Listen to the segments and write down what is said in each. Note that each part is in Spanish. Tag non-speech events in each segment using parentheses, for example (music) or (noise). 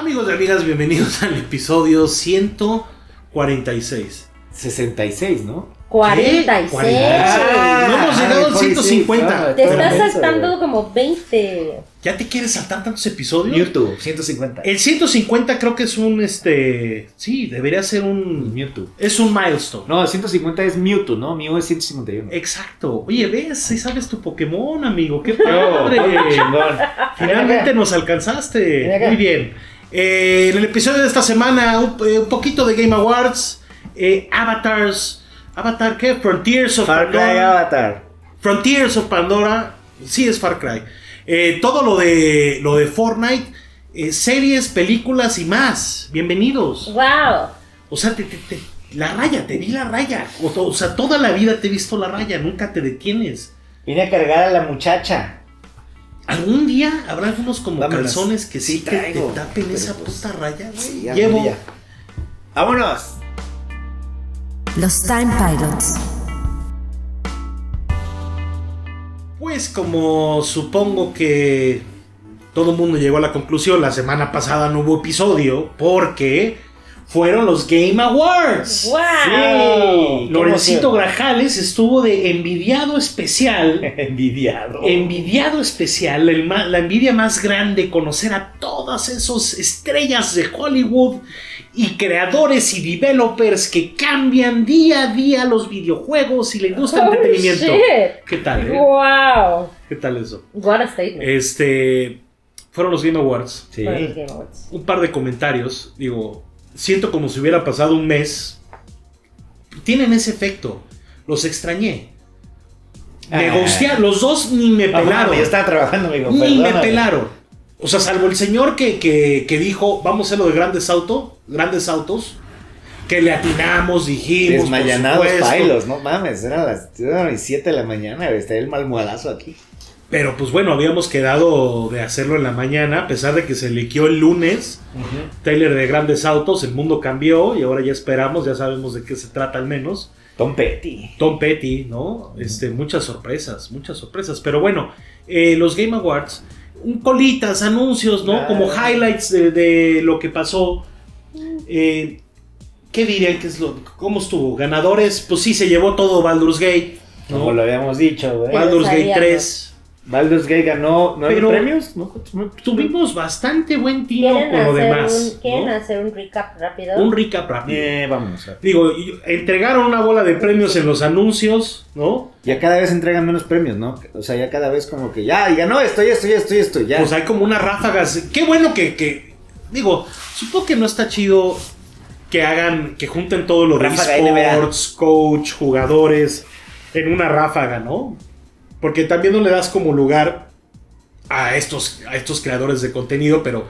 Amigos y amigas, bienvenidos al episodio 146. 66, ¿no? 46. Ah, no hemos llegado al 150. Te estás saltando como 20. ¿Ya te quieres saltar tantos episodios? YouTube, 150. El 150 creo que es un, este... Sí, debería ser un... Mewtwo. Es un milestone. No, 150 es Mewtwo, ¿no? Mew es 151. Exacto. Oye, ves, sí sabes tu Pokémon, amigo. ¡Qué padre! Finalmente nos alcanzaste. Muy bien. Eh, en el episodio de esta semana, un, eh, un poquito de Game Awards. eh, Avatars. ¿Avatar qué? Frontiers of Far Cry Pandora. Avatar. Frontiers of Pandora. Sí, es Far Cry. Eh, todo lo de, lo de Fortnite. eh, series, películas y más. Bienvenidos. ¡Wow! O sea, te, te- te- la raya, te vi la raya. O, o sea, toda la vida te he visto la raya. Nunca te detienes. Vine a cargar a la muchacha. ¿Algún día habrá algunos como Vámonos. calzones que sí, Sí, te- tapen pero esa pues, puta raya? güey? Sí, Llevo. día. ¡Vámonos! Los Time Pilots. Pues como supongo que todo el mundo llegó a la conclusión, la semana pasada no hubo episodio porque fueron los Game Awards. ¡Wow! Sí. Lorencito ¿Cómo se Grajales estuvo de envidiado especial. (laughs) Envidiado. Envidiado especial, el la envidia más grande, conocer a todas esas estrellas de Hollywood y creadores y developers que cambian día a día los videojuegos y la industria del Holy entretenimiento. shit. ¿Qué tal? eh? ¡Wow! ¿Qué tal eso? What a statement. Este, fueron los Game Awards. Sí. Los Game Awards. Un par de comentarios. Digo, siento como si hubiera pasado un mes. Tienen ese efecto. Los extrañé. Me Ah. Los dos ni me pelaron. Yo estaba trabajando, amigo. Ni me pelaron. O sea, salvo el señor que, que- que dijo, vamos a hacer lo de grandes autos, grandes autos, que le atinamos, dijimos, Desmayanados pailos, no mames, eran las, eran las 7 de la mañana, está el malmuadazo aquí. Pero pues bueno, habíamos quedado de hacerlo en la mañana, a pesar de que se liqueó el lunes. Taylor de grandes autos, el mundo cambió y ahora ya esperamos, ya sabemos de qué se trata al menos. Tom Petty. Tom Petty, ¿no? Este, muchas sorpresas, muchas sorpresas. Pero bueno, eh, los Game Awards, un colitas, anuncios, ¿no? Como highlights de, de lo que pasó. Eh, ¿Qué dirían que es lo, cómo estuvo? Ganadores, pues sí, se llevó todo Baldur's Gate, ¿no? Como lo habíamos dicho, güey. Baldur's Gate sabíamos. 3. Baldur's Gate ganó nueve Pero- premios, ¿no? Tuvimos bastante buen tino ¿Quieren, con lo hacer demás. un, ¿quieren ¿no? hacer un recap rápido? Un recap rápido. Eh, vamos. a- Digo, entregaron una bola de premios en los anuncios, ¿no? Ya cada vez entregan menos premios, ¿no? O sea, ya cada vez como que ya, y ganó esto, y esto, y esto, y esto, ya. Pues hay como unas ráfagas. Qué bueno que, que- digo, supongo que no está chido que hagan, que junten todo lo de Ráfaga NBA. esports, coach, jugadores en una ráfaga, ¿no? Porque también no le das como lugar a estos, a estos creadores de contenido, pero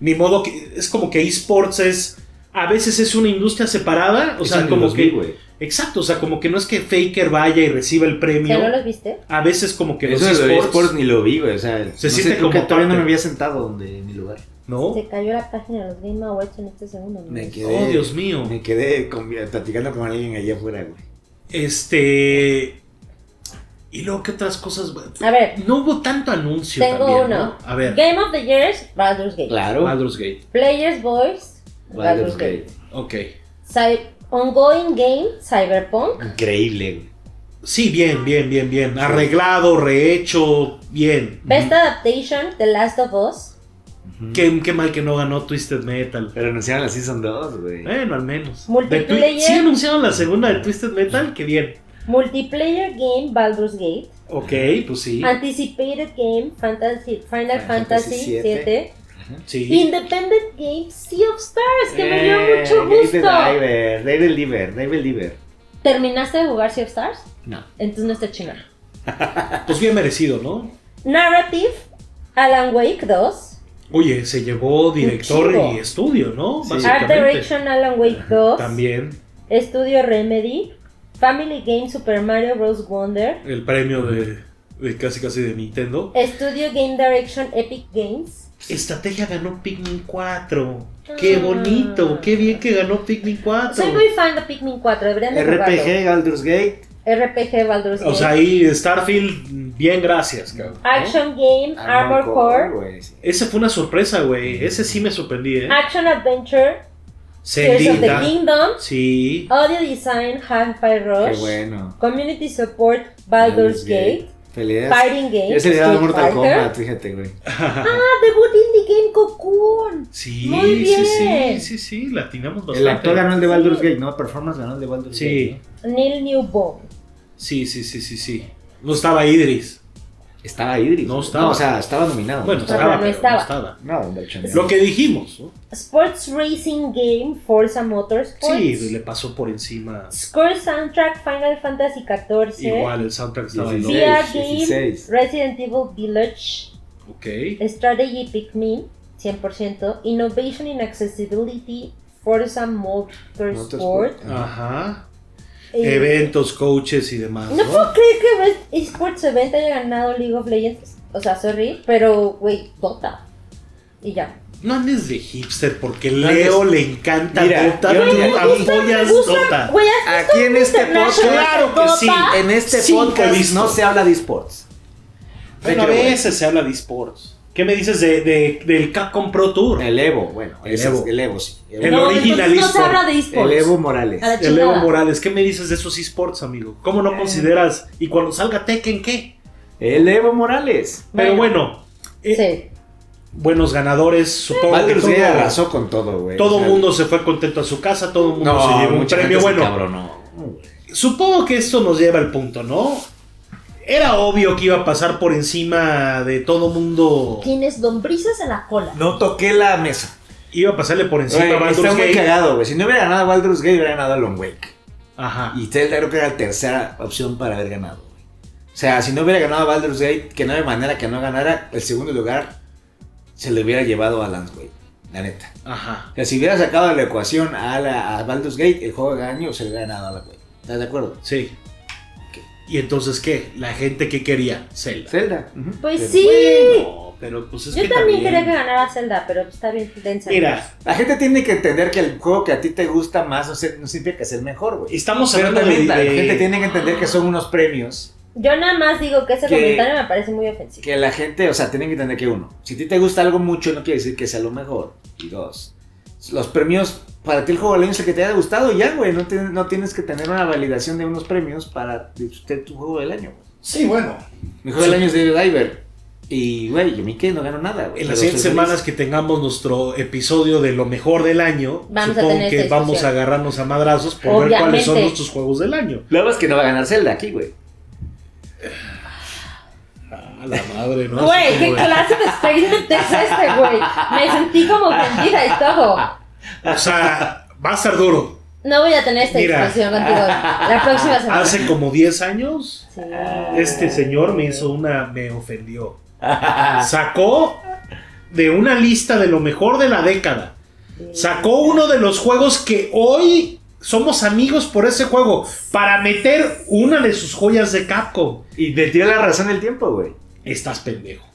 ni modo que es como que esports es a veces es una industria separada, o Eso sea, como los que vi, güey. exacto, o sea, como que no es que Faker vaya y reciba el premio. ¿Que no los viste? A veces como que Eso los de los esports, esports ni lo vi, güey. O sea, Se no sé, siente creo como que todavía no me había sentado donde en mi lugar. ¿no? Se cayó la página de los Game Awards en este segundo. ¿no? Me quedé. Oh, Dios mío. Me quedé con- platicando con alguien allá afuera, güey. Este. Y luego, ¿qué otras cosas? A ver, No hubo tanto anuncio. tengo también, uno. ¿no? A ver, Game of the Years, Baldur's Gate. Claro. Baldur's Gate. Players Voice, Baldur's Gate. Ok. Cy- Ongoing Game, Cyberpunk. Increíble, güey. Sí, bien, bien, bien, bien. Arreglado, rehecho, bien. Best Adaptation, The Last of Us. Qué, qué mal que no ganó Twisted Metal. Pero anunciaron la Season 2, güey. Bueno, al menos. Multiplayer. Sí anunciaron la segunda de Twisted Metal, qué bien. Multiplayer Game, Baldur's Gate. Ok, pues sí. Anticipated Game, Fantasy, Final Fantasy 7. Sí. Independent Game, Sea of Stars, que me dio Eh, mucho gusto. Diver, Devil Diver, Devil Diver. ¿Terminaste de jugar Sea of Stars? No. Entonces no está chingón. (laughs) Pues bien merecido, ¿no? Narrative, Alan Wake 2. Oye, se llevó director y estudio, ¿no? Sí. Art. Direction, Alan Wake 2. También Estudio Remedy. Family Game, Super Mario Bros. Wonder. el premio de, de casi casi de Nintendo. Estudio Game Direction, Epic Games. Estrategia ganó Pikmin 4. Qué Ah. bonito, qué bien que ganó Pikmin 4. Soy muy fan de Pikmin 4, deberían de jugarlo. RPG, Baldur's Gate, RPG Baldur's O Gate. sea, ahí Starfield, bien gracias, cabrón. ¿no? Action Game Armor Core. sí. Ese fue una sorpresa, güey. Ese sí me sorprendí, ¿eh? Action Adventure. Tears of the. Kingdom. Sí. Audio Design Hi-Fi Rush. Qué bueno. Community Support Baldur's Gate. Peleas. Fighting Game. Ya se le da Street Mortal Fighter. Kombat, fíjate, güey. (laughs) Ah, debut indie game Cocoon. Sí, Muy sí, sí, bien. sí, sí, latinamos bastante. El actor ganó el de Baldur's Sí. Gate, ¿no? Performance ganó el de Baldur's Sí, Gate. Neil Newbone. sí, sí, sí, sí, sí. No estaba Idris. Estaba Idris. No ¿no? estaba. o sea, estaba nominado. Bueno, ¿no? Pero estaba, no pero estaba. no estaba. No, de hecho, no. Lo que dijimos, ¿no? Sports Racing Game Forza Motorsports. Sí, le pasó por encima. Score Soundtrack Final Fantasy XIV. Igual el soundtrack estaba en. Game 16. Resident Evil Village. Ok. Strategy Pikmin 100%. Innovation in Accessibility Forza Motorsport. Motorsport. Ajá. Eh, Eventos, coaches y demás, No puedo creer que Esports Event haya ganado League of Legends. O sea, sorry, pero, güey, Dota. Y ya. No andes de hipster porque Leo le encanta Mira, Dota. yo- Tú gusta, apoyas gusta, Dota. güey, ¿has visto Aquí en este podcast, claro que Dota? sí. En este he podcast no se habla de esports. Bueno, a veces se habla de esports. ¿Qué me dices de, de- del Capcom Pro Tour? El, Evo, bueno, El es Evo. el Evo, sí. El, El no, original entonces no se habla de esports. el Evo Morales. La Evo. Morales, ¿qué me dices de esos esports, amigo? ¿Cómo no Eh. consideras? Y cuando salga Tekken, ¿qué? El Evo Morales. Pero Bueno. eh, Sí. buenos ganadores, supongo que todo, arrasó con todo, güey. todo sea, mundo se fue contento a su casa, todo el mundo No, se llevó un premio. se Bueno. Supongo que esto nos lleva al punto, ¿no? Era obvio que iba a pasar por encima de todo mundo. Tienes lombrices en la cola. No toqué la mesa. Iba a pasarle por encima Güey, a Baldur's está muy Gate. cagado, güey. Si no hubiera ganado Baldur's Gate, hubiera ganado Long Wake. Ajá. Y Zelda creo que era la tercera opción para haber ganado, güey. O sea, si no hubiera ganado Baldur's Gate, que no hay manera que no ganara, el segundo lugar se le hubiera llevado a Lance, güey. La neta. Ajá. O sea, si hubiera sacado de la ecuación a, la, a Baldur's Gate, el juego de año se le hubiera ganado a la güey. ¿Estás de acuerdo? Sí. ¿Y entonces qué? La gente que quería Zelda. Zelda. Pues Pero- sí. Bueno, pero pues es Yo que también quería que ganara Zelda, pero está bien densa. Mira, La gente tiene que entender que el juego que a ti te gusta más no, se- no significa que sea el mejor, güey. estamos Pero hablando de, también la de- gente tiene que entender que son unos premios Yo nada más digo que ese Que- comentario me parece muy ofensivo. que la gente, o sea, tienen que entender que uno, si a ti te gusta algo mucho no quiere decir que sea lo mejor. Y dos, los premios, para ti el juego del año es el que te haya gustado y ya, güey. No, tienes- no tienes que tener una validación de unos premios para disfrutar tu juego del año. güey. Sí, bueno. Mi juego del año es David Diver. Y, güey, yo me quedé, no gano nada, güey. En las pero siguientes estoy semanas feliz. que tengamos nuestro episodio de lo mejor del año, Vamos supongo que vamos a discusión. agarrarnos a madrazos por ver cuáles son nuestros juegos del año. Lo más que no va a ganar Zelda aquí, güey. A la madre, ¿no? Güey, ¿qué clase de statement es este, güey? Me sentí como ofendida y todo. O sea, va a ser duro. No voy a tener esta Mira. discusión contigo la próxima semana. Hace como 10 años, Sí. este señor me hizo una. me ofendió. Sacó de una lista de lo mejor de la década. Sacó uno de los juegos que hoy somos amigos por ese juego. Para meter una de sus joyas de Capcom. Y te dio la razón el tiempo, güey. Estás pendejo.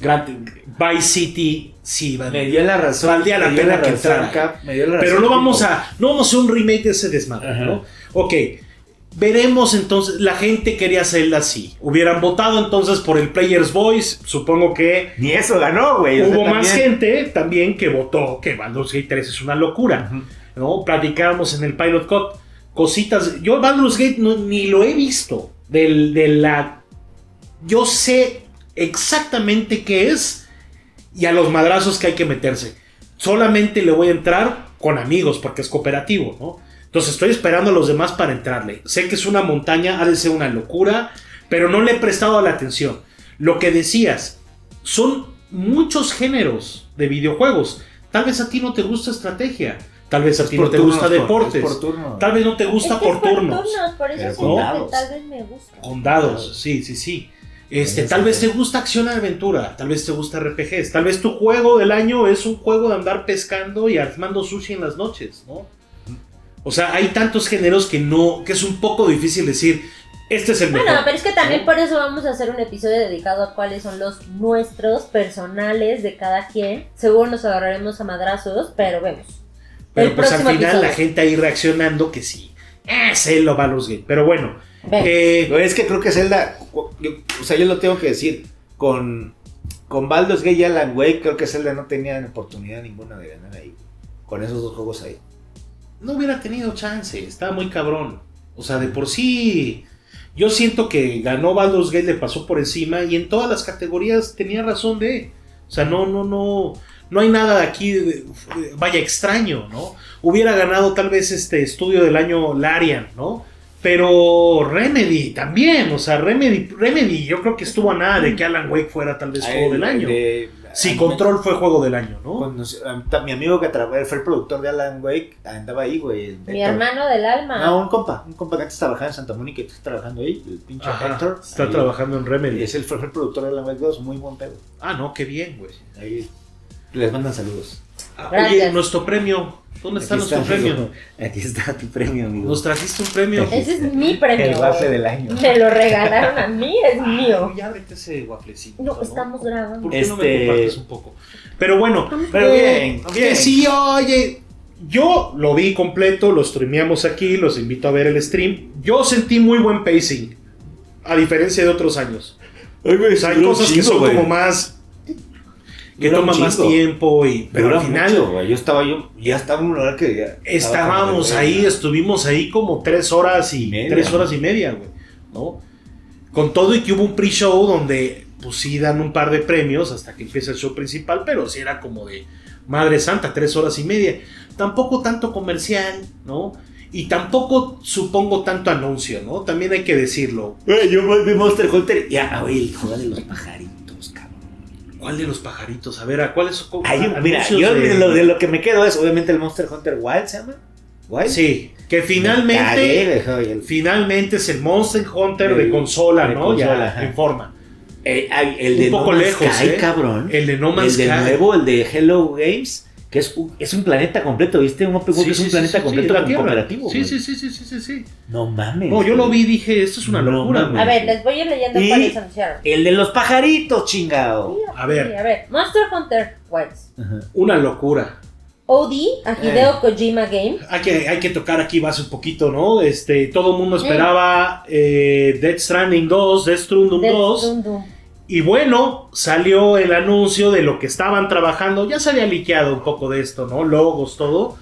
Grand- Vice City, sí, va- Me dio la razón. Valdría la pena que razón, entrara. Pero no vamos a. No vamos a hacer un remake de ese desmadre. ¿no? Ok. Veremos entonces. La gente quería Zelda así. Hubieran votado entonces por el Player's Voice. Supongo que Ni eso ganó, güey. hubo más también- gente también que votó que Baldur's Gate 3 es una locura. ¿no? Platicábamos en el Pilot Cut cositas. Yo Baldur's Gate no- ni lo he visto. Del, de la. Yo sé exactamente qué es y a los madrazos que hay que meterse. Solamente le voy a entrar con amigos porque es cooperativo, ¿no? Entonces estoy esperando a los demás para entrarle. Sé que es una montaña, ha de ser una locura, pero no le he prestado la atención. Lo que decías, son muchos géneros de videojuegos. Tal vez a ti no te gusta estrategia, tal vez a ti no te gusta por- deportes, tal vez no te gusta por turnos. por eso con dados. tal vez me gusta. Con dados, sí, sí, sí. Este, tal vez te gusta acción y aventura, tal vez te gusta RPGs, tal vez tu juego del año es un juego de andar pescando y armando sushi en las noches, ¿no? O sea, hay tantos géneros que no, que es un poco difícil decir, este es el mejor. Bueno, pero es que también ¿no? por eso vamos a hacer un episodio dedicado a cuáles son los nuestros personales de cada quien. Seguro nos agarraremos a madrazos, pero vemos. Pero el pues al final la gente ahí reaccionando que sí, eh, Zelda Baldur's Gate. Pero bueno, eh, Es que creo que Zelda, yo- o sea, yo lo tengo que decir, con, con Baldur's Gate y Alan Wake, creo que Zelda no tenía oportunidad ninguna de ganar ahí, con esos dos juegos ahí. No hubiera tenido chance, estaba muy cabrón. O sea, de por sí, yo siento que ganó Baldur's Gate, le pasó por encima y en todas las categorías tenía razón de. O sea, no, no, no, no hay nada aquí, de- vaya, extraño, ¿no? Hubiera ganado tal vez este estudio del año Larian, ¿no? Pero Remedy también, o sea, Remedy, Remedy yo creo que estuvo a nada de que Alan Wake fuera tal vez juego del año. de- Si a- Control fue juego del año, ¿no? cuando mi amigo que trabajó, fue el productor de Alan Wake, andaba ahí, güey. Mi Héctor. hermano del alma. No, un compa, un compa que antes trabajaba en Santa Mónica y está trabajando ahí, el pinche Ajá, Héctor. está ahí. trabajando en Remedy. Es el, fue el productor de Alan Wake 2, muy buen pedo. Ah, no, qué bien, güey. Ahí les mandan saludos. Ah. Oye, nuestro premio. ¿Dónde está Aquí nuestro está, premio? amigo. Aquí está tu premio, amigo. Nos trajiste un premio. Ese es mi premio. El waffle güey. del año. Me lo regalaron a mí, es mío. Ya ábrete ese wafflecito. No, estamos grabando. ¿Por qué no me Este- compartes un poco? Pero bueno, Pero bien, que bien. sí, oye. Yo lo vi completo, lo streameamos aquí, los invito a ver el stream. Yo sentí muy buen pacing, a diferencia de otros años. O sea, hay cosas que son como más. Que toman más tiempo y. Pero al final. mucho. Yo estaba, yo ya estaba en un lugar que ya. Estábamos ahí, estuvimos ahí como tres horas y Media. tres horas y media, güey, ¿no? Con todo y que hubo un pre-show donde, pues sí dan un par de premios hasta que empieza el show principal, pero sí era como de Madre Santa, tres horas y media. Tampoco tanto comercial, ¿no? Y tampoco supongo tanto anuncio, ¿no? También hay que decirlo. Yo vi Monster Hunter y ah, güey, el juego de los pajaritos. ¿Cuál de los pajaritos? A ver, ¿a cuáles son? Ay, mira, yo de- de lo, de lo que me quedo es obviamente el Monster Hunter Wild, ¿se llama? Wild. Sí, que Me finalmente... cagué, el- Finalmente es el Monster Hunter de De- consola, de ¿no? consola, ya ajá. en forma. Eh, Un poco No lejos, Sky, ¿eh? cabrón. El de No Man's el de Sky. nuevo, el de Hello Games, que es un, es un planeta completo, ¿viste? Un Open World que es un planeta completo la cooperativo. Sí, sí, sí, sí, sí, sí, sí. No mames. No, yo lo vi y dije, esto es una No locura. mames. A ver, les voy a ir leyendo Y- cuáles anunciaron. El de los pajaritos, chingado. A ver. sí, A ver, Monster Hunter Wilds. Ajá. Una locura. OD, a Hideo Eh. Kojima Game. Hay que, hay que tocar aquí base un poquito, ¿no? Este, todo el mundo esperaba eh, Death Stranding 2, Death Stranding Death 2. Y bueno, salió el anuncio de lo que estaban trabajando. Ya se había liqueado un poco de esto, ¿no? Logos, todo.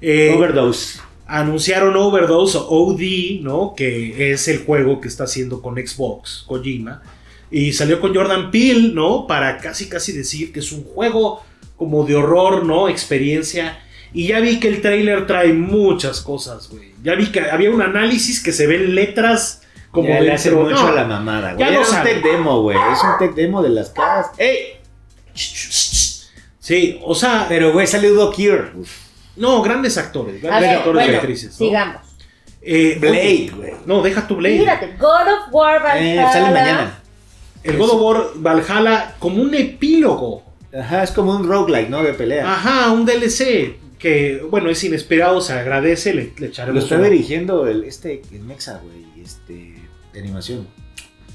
Eh, Overdose. anunciaron Overdose o OD, ¿no? Que es el juego que está haciendo con Xbox, Kojima. Y salió con Jordan Peele, ¿no? Para casi casi decir que es un juego como de horror, ¿no? Experiencia. Y ya vi que el trailer trae muchas cosas, güey. Ya vi que había un análisis que se ven letras como ya le hace mucho no, a la mamada, güey. ya Era lo un tech demo, güey. Es un tech demo de las caras. ¡Ey! Sí, o sea, Pero, güey, Udo Kier. no, grandes actores, grandes ver, actores y bueno, actrices. ¿no? sigamos. Eh, Blade, güey. No, deja tu Blade. Mírate, God of War Eh, Valhalla. sale mañana. El God of War Valhalla como un epílogo. Ajá, es como un roguelike, ¿no? De pelea. Ajá, un DLC que, bueno, es inesperado, se agradece, le, le Lo echaremos está una- dirigiendo el, este, el Mexa, güey. Este, de animación.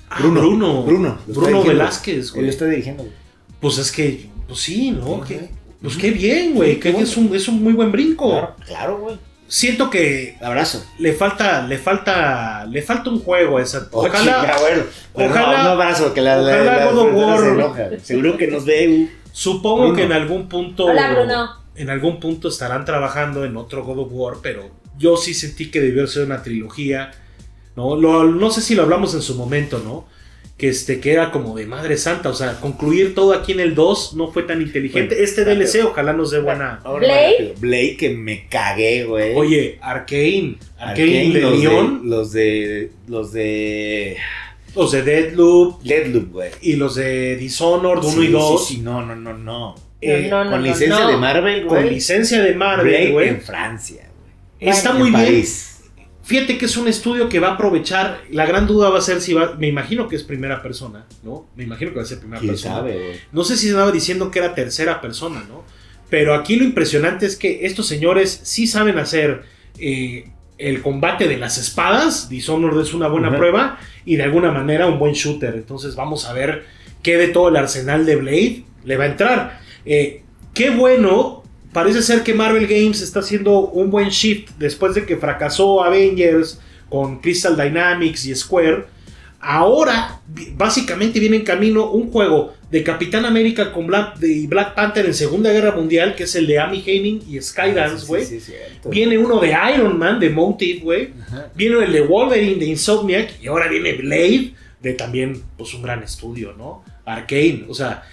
Ah, Bruno. Bruno. Bruno. Velázquez, Él güey. lo está dirigiendo, güey. Pues es que, pues sí, ¿no? Que- pues qué bien, güey. Sí, que es, un, es un muy buen brinco. Claro, claro, güey. Siento que Abrazo. le falta, le falta, le falta un juego a esa. Oh, Ojalá, chinga, bueno. Bueno, ojalá- un abrazo, que la, la, ojalá la- God of War- se enoja. Seguro que nos ve. supongo Bruno. que en algún punto. Hola, Bruno. En algún punto estarán trabajando en otro God of War, pero yo sí sentí que debió ser una trilogía. No, Lo- no sé si lo hablamos en su momento, ¿no? Que, este, que era como de Madre Santa, o sea, concluir todo aquí en el 2 no fue tan inteligente. Bueno, este DLC ojalá nos dé buena... Rápido. Blade, que me cagué, güey. Oye, Arkane, Arkane, Arkane, de los León, Los de. Los de. los de Deadloop Deadloop, güey. y los de Dishonored 1 y Sí, 2, Sí, sí, no, no, no, no. eh, No, no, con no, licencia no. de Marvel, con güey. licencia de Marvel, güey. en Francia, güey. Está muy en bien. Fíjate que es un estudio que va a aprovechar. La gran duda va a ser si va. Me imagino que es primera persona, ¿no? Me imagino que va a ser primera ¿Quién persona. sabe? No sé si se estaba diciendo que era tercera persona, ¿no? Pero aquí lo impresionante es que estos señores sí saben hacer eh, el combate de las espadas. Dishonored es una buena prueba y de alguna manera un buen shooter. Entonces vamos a ver qué de todo el arsenal de Blade le va a entrar. Eh, qué bueno parece ser que Marvel Games está haciendo un buen shift después de que fracasó Avengers con Crystal Dynamics y Square. Ahora, básicamente viene en camino un juego de Capitán América con Black, de Black Panther en Segunda Guerra Mundial, que es el de Amy Henning y Skydance, güey. Ah, Sí, sí, cierto. Viene uno de Iron Man, de Motive, güey. Viene el de Wolverine, de Insomniac. Y ahora viene Blade, de también, pues, un gran estudio, ¿no? Arcane. O sea,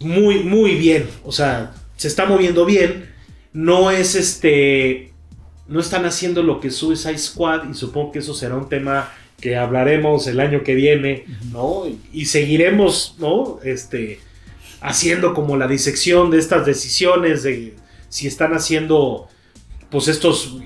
muy, muy bien. O sea, se está moviendo bien. No es este. No están haciendo lo que Suicide Squad. Y supongo que eso será un tema que hablaremos el año que viene, ¿no? Y seguiremos, ¿no? Este. Haciendo como la disección de estas decisiones de si están haciendo pues estos,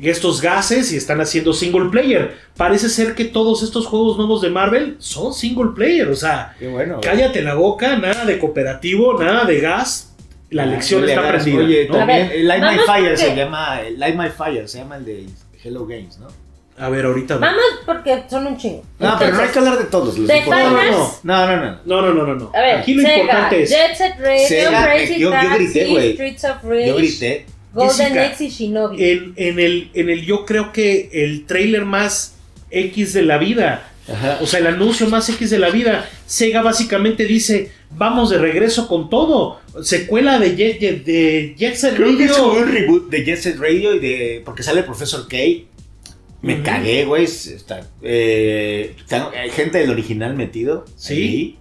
estos gases y están haciendo single player. Parece ser que todos estos juegos nuevos de Marvel son single player. O sea, bueno. güey. cállate la boca, nada de cooperativo, nada de gas. La lección está aprendida. Oye, ¿no? también ver, el Light My Fire porque- se llama. el Light My Fire se llama el de Hello Games, ¿no? A ver, ahorita. Vamos porque son un chingo. No, pero no hay Entonces, que hablar de todos. los de. Finals- No, no, no. No, no, no, no, no. A ver, Aquí lo Sega, importante es. Jet Set Radio, Sega, Crazy yo- yo grité, güey. Streets of Rage, Yo grité. Golden Jessica, Axe y Shinobi. En, en el, en el, yo creo que el trailer más X de la vida. Ajá. O sea, el anuncio más X de la vida. Sega básicamente dice: Vamos de regreso con todo. Secuela de Jet, de, de Jet Set Creo que es Radio. un reboot de Jet Set Radio y de. Porque sale el profesor K. Me Ujú. cagué, güey. Está, eh, está- hay gente del original metido. Sí. ahí,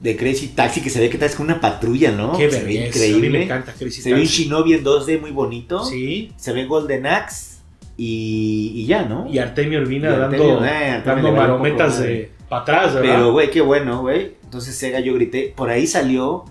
de Crazy Taxi que se ve que traes con una patrulla, ¿no? Qué se ve belleza, A mí me increíble. encanta Crazy Se ve un. Shinobi en 2D muy bonito. Sí. Se ve Golden Axe y, y ya, ¿no? Y Artemio Urbina Y Artemio, dando, eh, Artemio dando marometas de para atrás, ¿verdad? Pero, güey, qué bueno, güey. Entonces Sega yo grité. Por ahí salió.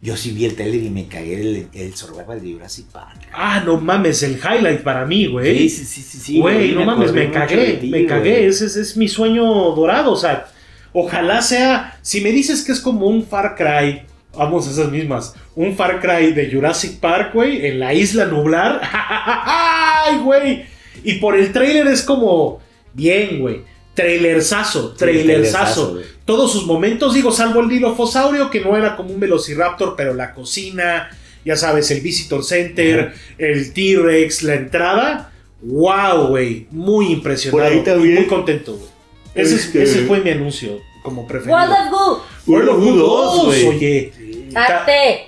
Yo sí vi el trailer y me cagué el, el Survival de Jurassic Park. Ah, no mames, el highlight para mí, güey. Sí, sí, sí, sí, sí. Güey, no mames, me cagué, ti, me cagué. Ese, ese es mi sueño dorado. O sea, ojalá sea. Si me dices que es como un Far Cry, vamos, esas mismas. Un Far Cry de Jurassic Park, güey, en la isla nublar. (laughs) ¡Ay, güey! Y por el trailer es como. Bien, güey. Trailersazo, trailerzazo, trailersazo. güey. Todos sus momentos, digo, salvo el dilofosaurio, que no era como un velociraptor, pero la cocina, ya sabes, el Visitor Center, el T-Rex, la entrada. ¡Wow, güey! Muy impresionado. Por ahí también- y muy contento, güey. Ese, es- Este- ese fue mi anuncio como preferido. World of Goo. World of Goo 2, 2, güey. oye.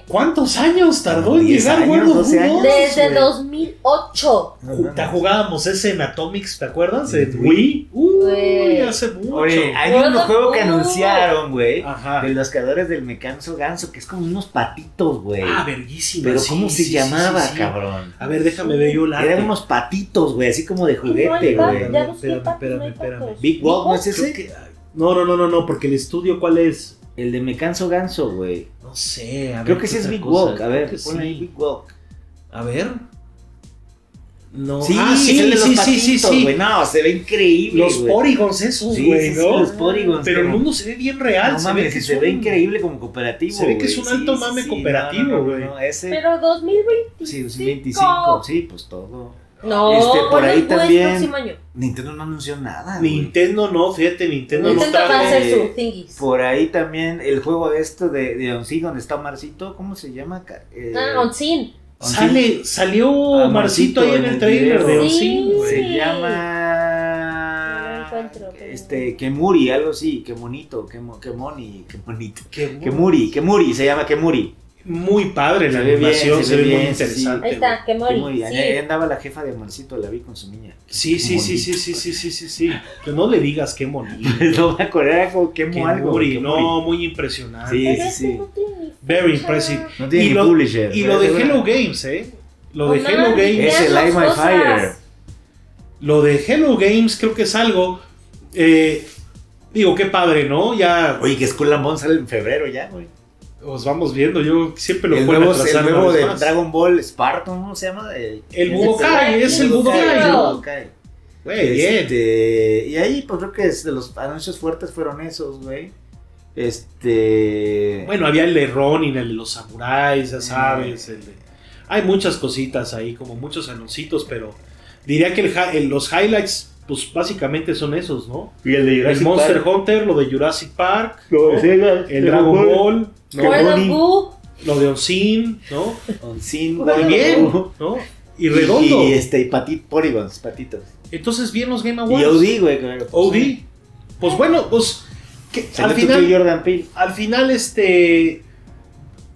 ¿Cuántos años tardó en 10 llegar World of 12 Goo 2? años. Desde güey? 2008. Ju- te jugábamos ese en Atomics, ¿te acuerdas? Sí. Wii. Uy, hace mucho. Oye, hay World un juego que anunciaron, güey. Ajá. De los creadores del Mecanso Ganso, que es como unos patitos, güey. Ah, verguísima. Pero sí, ¿cómo se sí, llamaba, sí, sí. cabrón? A ver, déjame ver yo la. Eran unos patitos, güey, así como de juguete, güey. Espérame, espérame, espérame. Big Wall, ¿no es ese? No, no, no, no, no, porque el estudio, ¿cuál es? El de Mecanso Ganso, güey. No sé. A Creo ver, que sí ¿qué es Big cosa? Walk. A ver, Creo ponle ahí sí. Big Walk. A ver. No. Sí, ah, sí, es el de los sí, sí, sí, patitos, sí. güey. No, se ve increíble, Los güey. polygons esos, Sí, güey, sí, sí, ¿no? los polygons. Pero el mundo se ve bien real. No se mames, ve que se es ve un- increíble como cooperativo. Se ve que es güey. un alto mame cooperativo, no, no, no, güey. no, ese. Pero 2025. Sí, 2025. Sí, pues todo. No, Este, por ahí también- próximo año. Nintendo no anunció nada. güey. Nintendo no, fíjate, Nintendo, Nintendo no hacer eh, su. Por ahí también el juego este de, de Onsi, donde está Omarcito, ¿cómo se llama? Eh, Ah, Onsin. Onsin. Sale, salió Ah, Marcito Marcito ahí en el trailer de Sí. Onsin. Se Sí. llama. No encuentro, pero- este, Kemuri, algo así. Qué bonito, qué, mo- qué moni, qué bonito. Qué Kemuri, Kemuri, se llama Kemuri. Muy padre la Se bien, animación, se se ve muy sí, sí. interesante. Ahí está, que Kemuri. Mori. Ahí Sí. andaba la jefa de Amarcito, la vi con su niña. Sí, sí, sí, sí, sí, sí, sí, sí, sí. Que no le digas qué bonito. (laughs) no me como Qué algo. Muri, no, muy impresionante. Sí, sí, sí. no Very impressive. No tiene Y ni lo- publisher. Y lo de. Hello Games, ¿eh? Lo de No Hello Games. Es el Light My. Fire. Lo de Hello Games creo que es algo. eh, digo, qué padre, ¿no? Ya Oye, que Skull and Bones sale en febrero ya, güey. Os vamos viendo. Yo siempre lo El puedo nuevo, el nuevo de más. Dragon Ball Spartan, ¿cómo se llama? El, El Es Budokai, el es el Budokai. Budokai. Budokai. ¿no? Budokai. Güey, bien. Este, y ahí, pues creo que es de los anuncios fuertes fueron esos, güey. Este. Bueno, había el de Ronin, el de los samuráis, ya sabes. el de- Hay muchas cositas ahí, como muchos anuncios, pero diría que el hi- el- los highlights, pues básicamente son esos, ¿no? y el de el Monster Hunter, lo de Jurassic Park, Lo de ¿no? Sega, el Dragon Dragon Ball. Ball, ¿no? Lo de Onsin, ¿no? Onsin, (laughs) bien, ¿no? Y redondo. Y, este, y patit, polygons, patitos. Entonces, bien los Game Y Awards. OD, güey. claro. OD. Pues bueno, pues que al final, Jordan Peele. al final, este.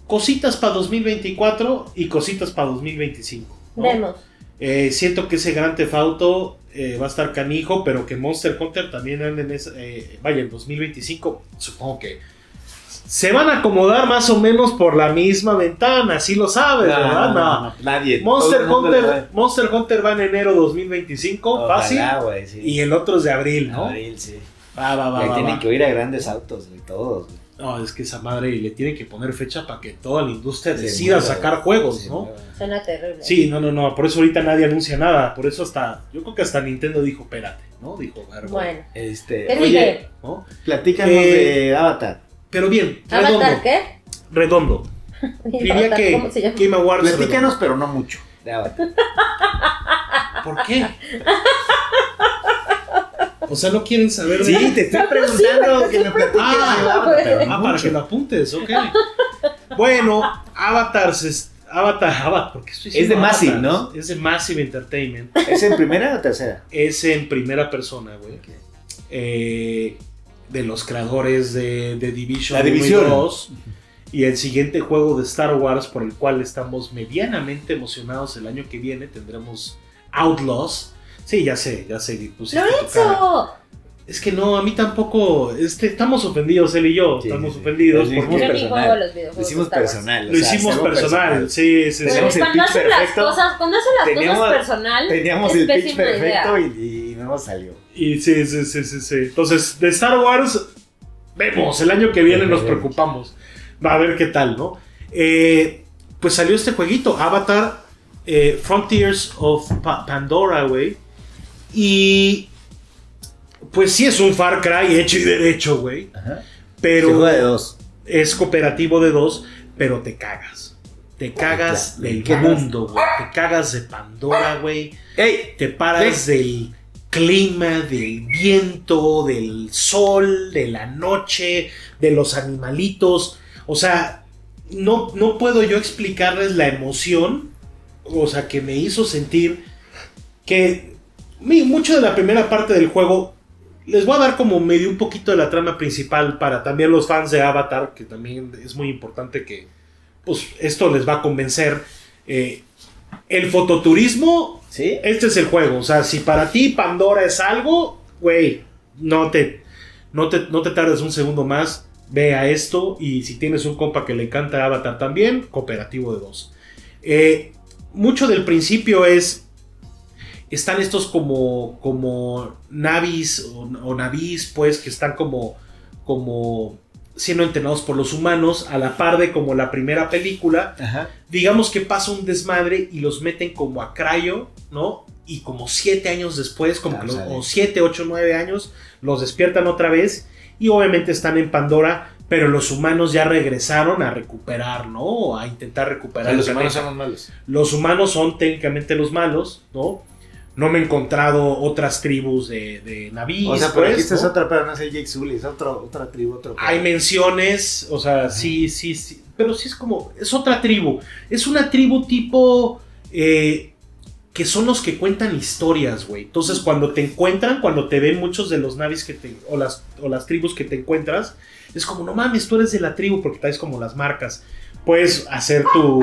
Cositas para 2024 y cositas para 2025. ¿no? Vemos. Eh, siento que ese Gran Tefauto va a estar canijo, pero que Monster Hunter también ande en esa, eh, vaya, en 2025, supongo que se van a acomodar más o menos por la misma ventana, así lo sabes, ¿verdad? No. nadie. Monster Hunter, va- Monster Hunter va en enero 2025, Ojalá, fácil, sí. y el otro es de abril, ¿no? Abril, sí. Va, va, va, tienen va. que oír a grandes autos, güey, todos. güey. No, es que esa madre le tiene que poner fecha para que toda la industria Se decida sacar juegos, Se ¿no? Suena terrible. Sí, no, no, no, por eso ahorita nadie anuncia nada, por eso hasta, yo creo que hasta Nintendo dijo, espérate, ¿no? Dijo, ver, Bueno. Este, ¿Qué oye, platícanos Eh, de Avatar. Pero bien, redondo, ¿Avatar qué? redondo. (laughs) Diría Avatar, que ¿Cómo se llama? Game Awards Platícanos, pero no mucho. De Avatar. ¿Por qué? (laughs) O sea, no quieren saber de Sí, te estoy preguntando que me platiques Ah, Avatar, pero no Ah, para mucho. que lo apuntes, ok. Bueno, Avatar, se- Avatar, Avatar, porque estoy Es diciendo de Massive, Avatar? ¿no? Es de Massive Entertainment. ¿Es en primera o tercera? Es en primera persona, güey. Eh, de los creadores de, de Division La 1 y División. 2. Y el siguiente juego de Star Wars por el cual estamos medianamente emocionados el año que viene tendremos Outlaws. Sí, ya sé, ya sé. cara. ¡Lorenzo! Es que no, a mí tampoco. Este, estamos ofendidos, él y yo. Sí, estamos sí, sí. ofendidos. Lo por hicimos Yo ni personal. los. Lo hicimos personal. Lo hicimos personal. Sí, sí, sí. Pero el cuando pitch hacen las perfecto. cosas, cuando hacen las Teníamos- cosas personal, Teníamos el pitch idea. perfecto y, y no nos salió. Y sí, sí, sí, sí, sí. Entonces, de Star Wars, vemos, el año que viene nos preocupamos. Va a ver qué tal, ¿no? Eh, pues salió este jueguito, Avatar eh, Frontiers of Pa- Pandora, güey. Y pues sí es un Far Cry hecho y derecho, güey. Ajá. Pero de dos. es cooperativo de dos, pero te cagas. Te cagas Ya, del mundo, güey. Te cagas de Pandora, güey ¡Ey! te paras del clima, del viento, del sol, de la noche, de los animalitos. O sea, no, no puedo yo explicarles la emoción, o sea, que me hizo sentir que mucho de la primera parte del juego les voy a dar como medio un poquito de la trama principal para también los fans de Avatar, que también es muy importante que pues esto les va a convencer. Eh, el fototurismo Este es el juego. O sea, si para ti Pandora es algo, güey, no te, no, te, no te tardes un segundo más. Ve a esto. Y si tienes un compa que le encanta Avatar también, cooperativo de dos. Eh, mucho del principio es. Están estos como. como navis o, o navis, pues, que están como. como siendo entrenados por los humanos a la par de como la primera película Ajá. digamos que pasa un desmadre y los meten como a Crayo, ¿no? Y como siete años después, como Ah, que los- o siete, ocho, nueve años, los despiertan otra vez y obviamente están en Pandora, pero los humanos ya regresaron a recuperar, ¿no? A intentar recuperar. los humanos son los malos. Los humanos son técnicamente los malos, ¿no? No me he encontrado otras tribus de, de navíes. O sea, pero aquí pues, esta es otra, pero no es el Jake Sully, es otro, otra tribu, otro. Hay menciones, o sea, sí, sí, sí, pero sí es como, es otra tribu, es una tribu tipo, eh, que son los que cuentan historias, güey. Entonces, cuando te encuentran, cuando te ven muchos de los navis que te, o las, o las tribus que te encuentras, es como, no mames, tú eres de la tribu, porque traes como las marcas. Puedes hacer tu,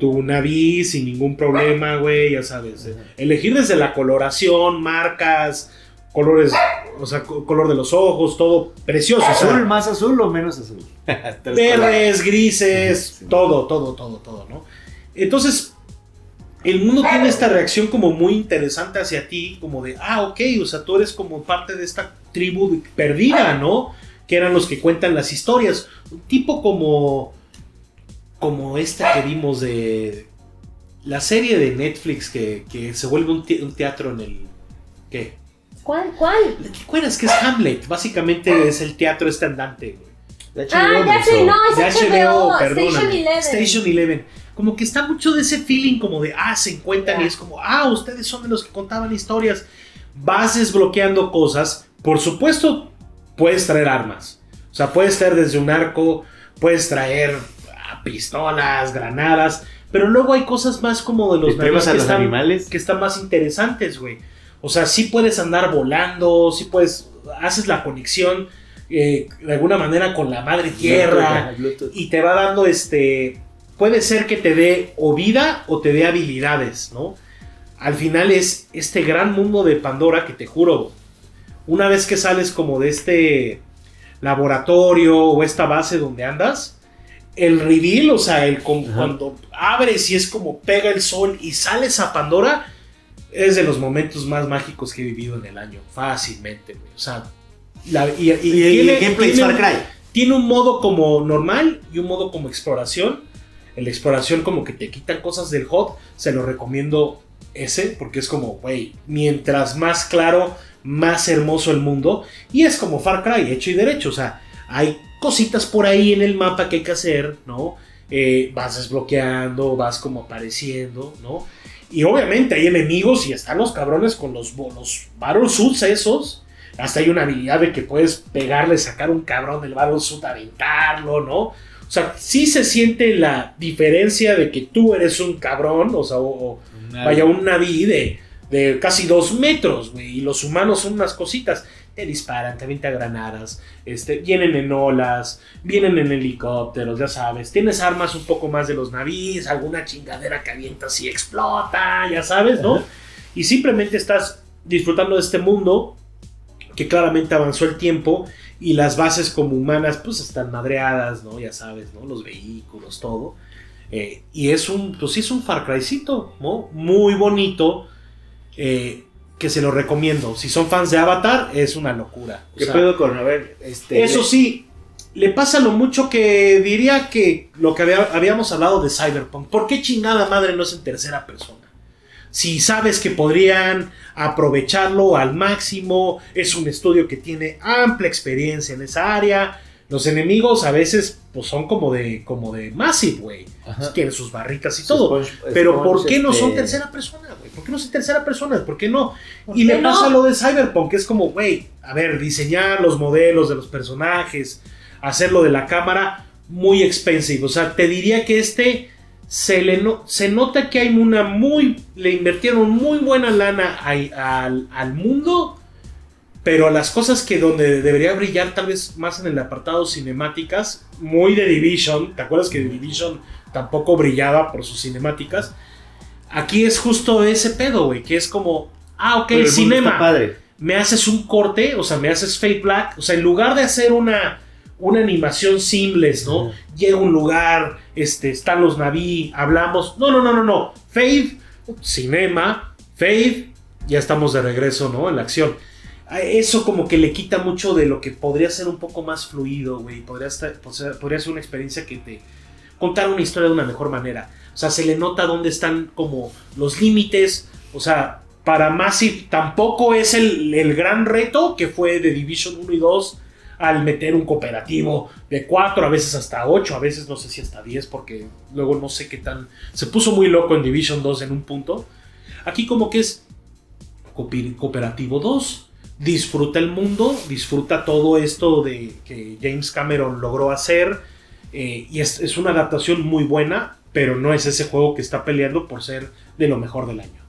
tu naví sin ningún problema, güey, ya sabes. eh, Elegir desde la coloración, marcas, colores, o sea, co- color de los ojos, todo precioso. o sea, ¿Azul, más azul o menos azul? (laughs) Verdes, grises, Sí. todo, todo, todo, todo, ¿no? Entonces, el mundo tiene esta reacción como muy interesante hacia ti, como de, ah, ok, o sea, tú eres como parte de esta tribu perdida, ¿no? Que eran los que cuentan las historias. Un tipo como, como esta que vimos de la serie de Netflix que, que se vuelve un, te- un teatro en el... ¿Qué? ¿Cuál? ¿Cuál? ¿Te acuerdas que es Hamlet? Básicamente es el teatro este andante, güey. De hecho, Ah, no, ya sé, no, de es HBO, HBO, perdóname. Station Eleven. Station Eleven. Como que está mucho de ese feeling como de, ah, se encuentran y es como, ah, ustedes son de los que contaban historias. Vas desbloqueando cosas. Por supuesto, puedes traer armas. O sea, puedes traer desde un arco, puedes traer a pistolas, granadas, pero luego hay cosas más como de los ¿Te atreves navíos a que los están, animales? que están más interesantes, güey. O sea, sí puedes andar volando, sí puedes, haces la conexión eh, de alguna manera con la madre tierra Bluetooth. y te va dando este, puede ser que te dé o vida o te dé habilidades, ¿no? Al final es este gran mundo de Pandora que te juro, una vez que sales como de este laboratorio o esta base donde andas, el reveal, o sea, el cuando abres y es como pega el sol y sales a Pandora, es de los momentos más mágicos que he vivido en el año, fácilmente, güey. O sea, la- y, y Y, el gameplay es tiene- Far Cry. tiene un modo como normal y un modo como exploración. En la exploración como que te quitan cosas del HOT, se lo recomiendo ese porque es como, güey, mientras más claro, más hermoso el mundo. Y es como Far Cry, hecho y derecho. O sea, hay cositas por ahí en el mapa que hay que hacer, ¿no? Eh, vas desbloqueando, vas como apareciendo, ¿no? Y obviamente hay enemigos y están los cabrones con los, los battle suits esos. Hasta hay una habilidad de que puedes pegarle, sacar un cabrón del battle suit, aventarlo, ¿no? O sea, sí se siente la diferencia de que tú eres un cabrón, o sea, o- o Vaya, un naví de, de casi dos metros, güey. Y los humanos son unas cositas. Te disparan, te avientan granadas, este, vienen en olas, vienen en helicópteros, ya sabes. Tienes armas un poco más de los navíes, alguna chingadera que avientas y explota, ya sabes, ¿no? Ajá. Y simplemente estás disfrutando de este mundo que claramente avanzó el tiempo y las bases como humanas pues están madreadas, ¿no? Ya sabes, ¿no? Los vehículos, todo. Eh, y es un, pues sí es un Far Crycito, ¿no? Muy bonito, eh, que se lo recomiendo. Si son fans de Avatar, es una locura. O ¿Qué sea, pedo con, a ver, este... eso sí, le pasa lo mucho que diría que lo que había- habíamos hablado de Cyberpunk. ¿Por qué chingada madre no es en tercera persona? Si sabes que podrían aprovecharlo al máximo, es un estudio que tiene amplia experiencia en esa área. Los enemigos a veces pues, son como de, como de Massive, güey. Tienen sus barritas y todo. Sponge- Pero Sponge, ¿por qué no son este, tercera persona, güey? ¿Por qué no son tercera persona? ¿Por qué no? ¿Por Y qué no? pasa lo de Cyberpunk, que es como, güey, a ver, diseñar los modelos de los personajes, hacerlo de la cámara, muy expensive. O sea, te diría que este se, le no- se nota que hay una muy, le invirtieron muy buena lana ahí al, al mundo, pero las cosas que donde debería brillar tal vez más en el apartado cinemáticas, muy de Division, ¿te acuerdas que Division tampoco brillaba por sus cinemáticas? Aquí es justo ese pedo, güey, que es como, ah, ok, el cinema padre. me haces un corte, o sea, me haces fade black, o sea, en lugar de hacer una, una animación seamless, ¿no? Llega a un lugar, este, están los naví, hablamos, no, no, no, no, no, fade, cinema, fade, ya estamos de regreso, ¿no? En la acción. A Eso como que le quita mucho de lo que podría ser un poco más fluido, güey, podría, estar, podría ser una experiencia que te contar una historia de una mejor manera. Sea, se le nota dónde están como los límites, o sea, para Massive tampoco es el, el gran reto que fue de Division 1 y 2 al meter un cooperativo de 4, a veces hasta 8, a veces no sé si hasta 10, porque luego no sé qué tan... Se puso muy loco en Division 2 en un punto. Aquí como que es cooperativo 2. Disfruta el mundo, disfruta todo esto de que James Cameron logró hacer. eh, y es, es una adaptación muy buena, pero no es ese juego que está peleando por ser de lo mejor del año.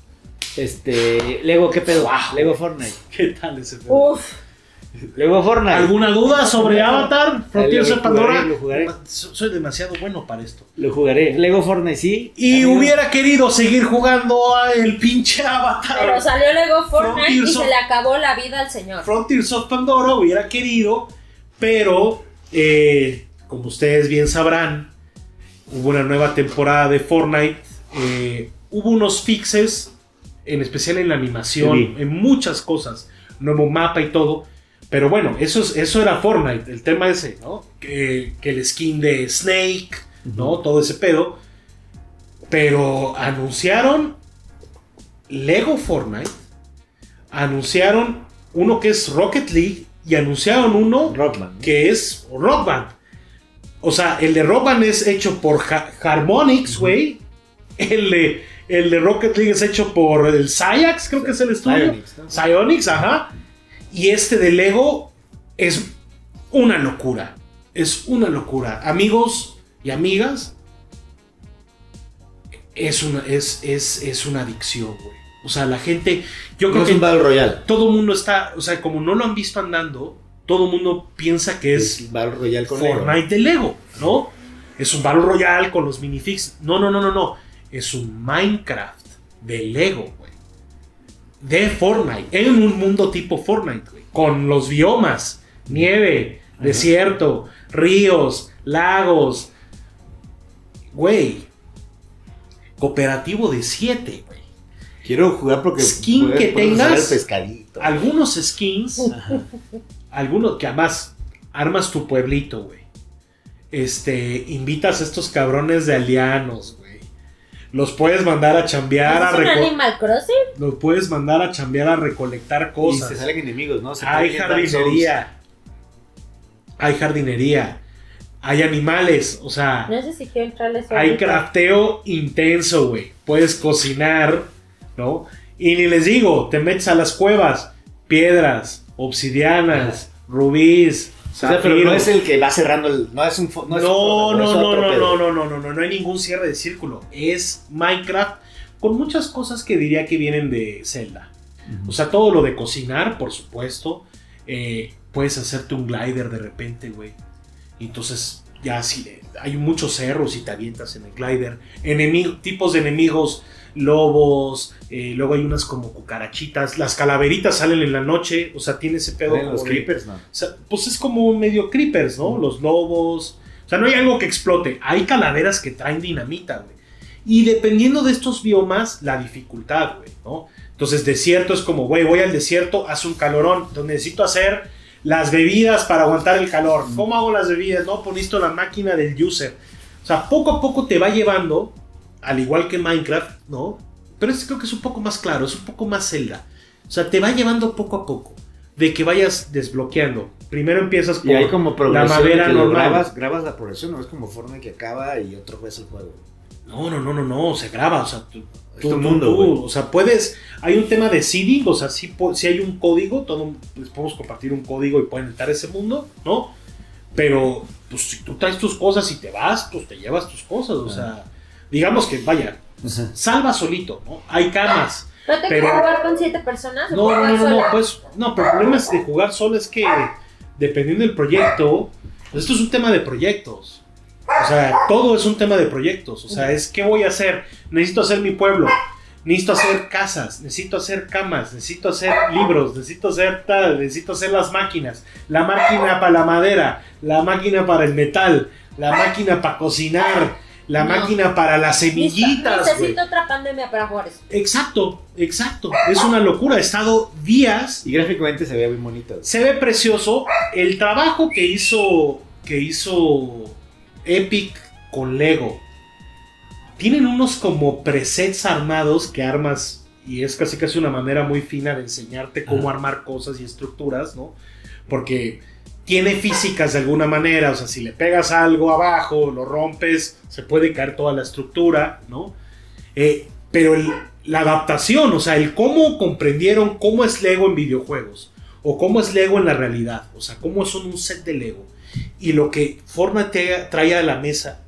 Este, Lego, ¿qué pedo? Wow. Lego Fortnite. (laughs) ¿Qué tal ese juego? Uf, Lego Fortnite. ¿Alguna duda sobre Avatar? Frontiers of Pandora. lo jugaré. So- Soy demasiado bueno para esto. Lo jugaré. Lego Fortnite, sí. Y Amigo. hubiera querido seguir jugando a el pinche Avatar. pero salió Lego Fortnite y of- se le acabó la vida al señor. Frontiers of Pandora hubiera querido, pero eh, como ustedes bien sabrán, hubo una nueva temporada de Fortnite, eh, hubo unos fixes, en especial en la animación, Sí. en muchas cosas, nuevo mapa y todo. Pero bueno, eso, es- eso era Fortnite, el tema ese, ¿no? Que, que el skin de Snake, ¿no? Todo ese pedo. Pero anunciaron Lego Fortnite, anunciaron uno que es Rocket League y anunciaron uno que es Rock Band. O sea, el de Rock Band es hecho por Ha- Harmonix, güey. El de, el de Rocket League es hecho por el Sayax, creo que es el estudio. Psyonix, ¿no? Ajá. Y este de Lego es una locura. Es una locura. Amigos, y amigas, es una, es, es, es una adicción, güey. O sea, la gente, yo No creo es que un Battle Royale. todo el mundo está, o sea, como no lo han visto andando, todo el mundo piensa que es Es Battle Royale con Lego. Fortnite de Lego, ¿no? Es un Battle Royale con los minifigs. No, no, no, no, no. Es un Minecraft de Lego, güey. De Fortnite. En un mundo tipo Fortnite, güey. Con los biomas, nieve, Ajá. desierto, ríos, lagos. Güey. Cooperativo de 7, güey. Quiero jugar porque Skin puedes- que tengas, pescadito. Algunos skins Ajá. Algunos que además armas tu pueblito, güey. Este, invitas a estos cabrones de aldeanos, güey. Los puedes mandar a chambear, a ¿Es un reco- Animal Crossing? los puedes mandar a chambear a recolectar Y cosas. se salen enemigos, ¿no? Se Hay jardinería. Hay jardinería. Hay animales, o sea, No sé si quiero entrarle eso. hay ahorita. crafteo intenso, güey. Puedes cocinar, ¿no? Y ni les digo, te metes a las cuevas, piedras, obsidianas, rubíes, O sea, pero no es el que va cerrando el. No es un. No, es no, no, no, no, no, no, no, no, no hay ningún cierre de círculo. Es Minecraft con muchas cosas que diría que vienen de Zelda. O sea, todo lo de cocinar, por supuesto. Eh, puedes hacerte un glider de repente, güey. Entonces, ya si hay muchos cerros y te avientas en el glider. Enemigo- tipos de enemigos, lobos, eh, luego hay unas como cucarachitas. Las calaveritas salen en la noche, o sea, tiene ese pedo como los de- creepers, ¿no? o sea, pues es como medio creepers, ¿no? Los lobos. O sea, no hay algo que explote. Hay calaveras que traen dinamita, güey. Y dependiendo de estos biomas, la dificultad, güey, ¿no? Entonces, desierto es como, güey, voy al desierto, hace un calorón. Entonces necesito hacer las bebidas para aguantar el calor. ¿Cómo hago las bebidas? No, pues necesito la máquina del user. O sea, poco a poco te va llevando, al igual que Minecraft, ¿no? Pero este creo que es un poco más claro, es un poco más Zelda. O sea, te va llevando poco a poco de que vayas desbloqueando. Primero empiezas por Y hay como progresión. la madera que normal. Grabas, grabas la progresión, no es como Fortnite que acaba y otro juez el juego. No, no, no, no, no, se graba, o sea, tú, Es tu mundo, tú, o sea, puedes, hay un tema de seeding, o sea, si hay un código, todo, les podemos compartir un código y pueden entrar a ese mundo, ¿no? Pero, pues, si tú traes tus cosas y te vas, pues te llevas tus cosas, o sea, digamos que, vaya, salva solito, ¿no? Hay camas. ¿No te Pero- quiero jugar con siete personas? No, no, no, no, pues, no, pero el problema es de jugar solo es que, dependiendo del proyecto, pues esto es un tema de proyectos. O sea, todo es un tema de proyectos. O sea, es qué voy a hacer. Necesito hacer mi pueblo. Necesito hacer casas. Necesito hacer camas. Necesito hacer libros. Necesito hacer tal. Necesito hacer las máquinas. La máquina para la madera. La máquina para el metal. La máquina para cocinar. La No. máquina para las semillitas. Necesito otra pandemia para jugar eso. Exacto, exacto. Es una locura. He estado días Y gráficamente se ve muy bonito. se ve precioso. El trabajo que hizo, que hizo Epic con Lego. Tienen unos como presets armados que armas y es casi casi una manera muy fina de enseñarte cómo Ajá. armar cosas y estructuras, ¿no? Porque tiene físicas de alguna manera, o sea, si le pegas algo abajo, lo rompes, se puede caer toda la estructura, ¿no? Eh, pero la adaptación, o sea, el cómo comprendieron cómo es Lego en videojuegos o cómo es Lego en la realidad, o sea, cómo son un set de Lego y lo que te- trae a la mesa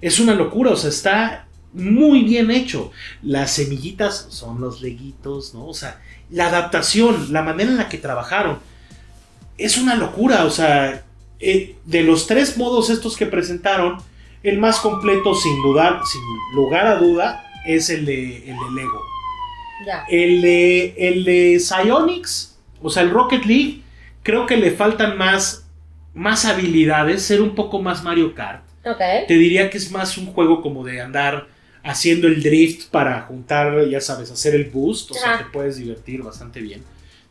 es una locura, o sea, está muy bien hecho. Las semillitas son los leguitos, ¿no? O sea, la adaptación, la manera en la que trabajaron es una locura, o sea, eh, de los tres modos estos que presentaron, el más completo sin dudar, sin lugar a duda, es el de, el de Lego. Ya. El de, el de Psyonix, o sea, el Rocket League, creo que le faltan más, más habilidades, ser un poco más Mario Kart. Ok. Te diría que es más un juego como de andar haciendo el drift para juntar, ya sabes, hacer el boost, o sea, te puedes divertir bastante bien.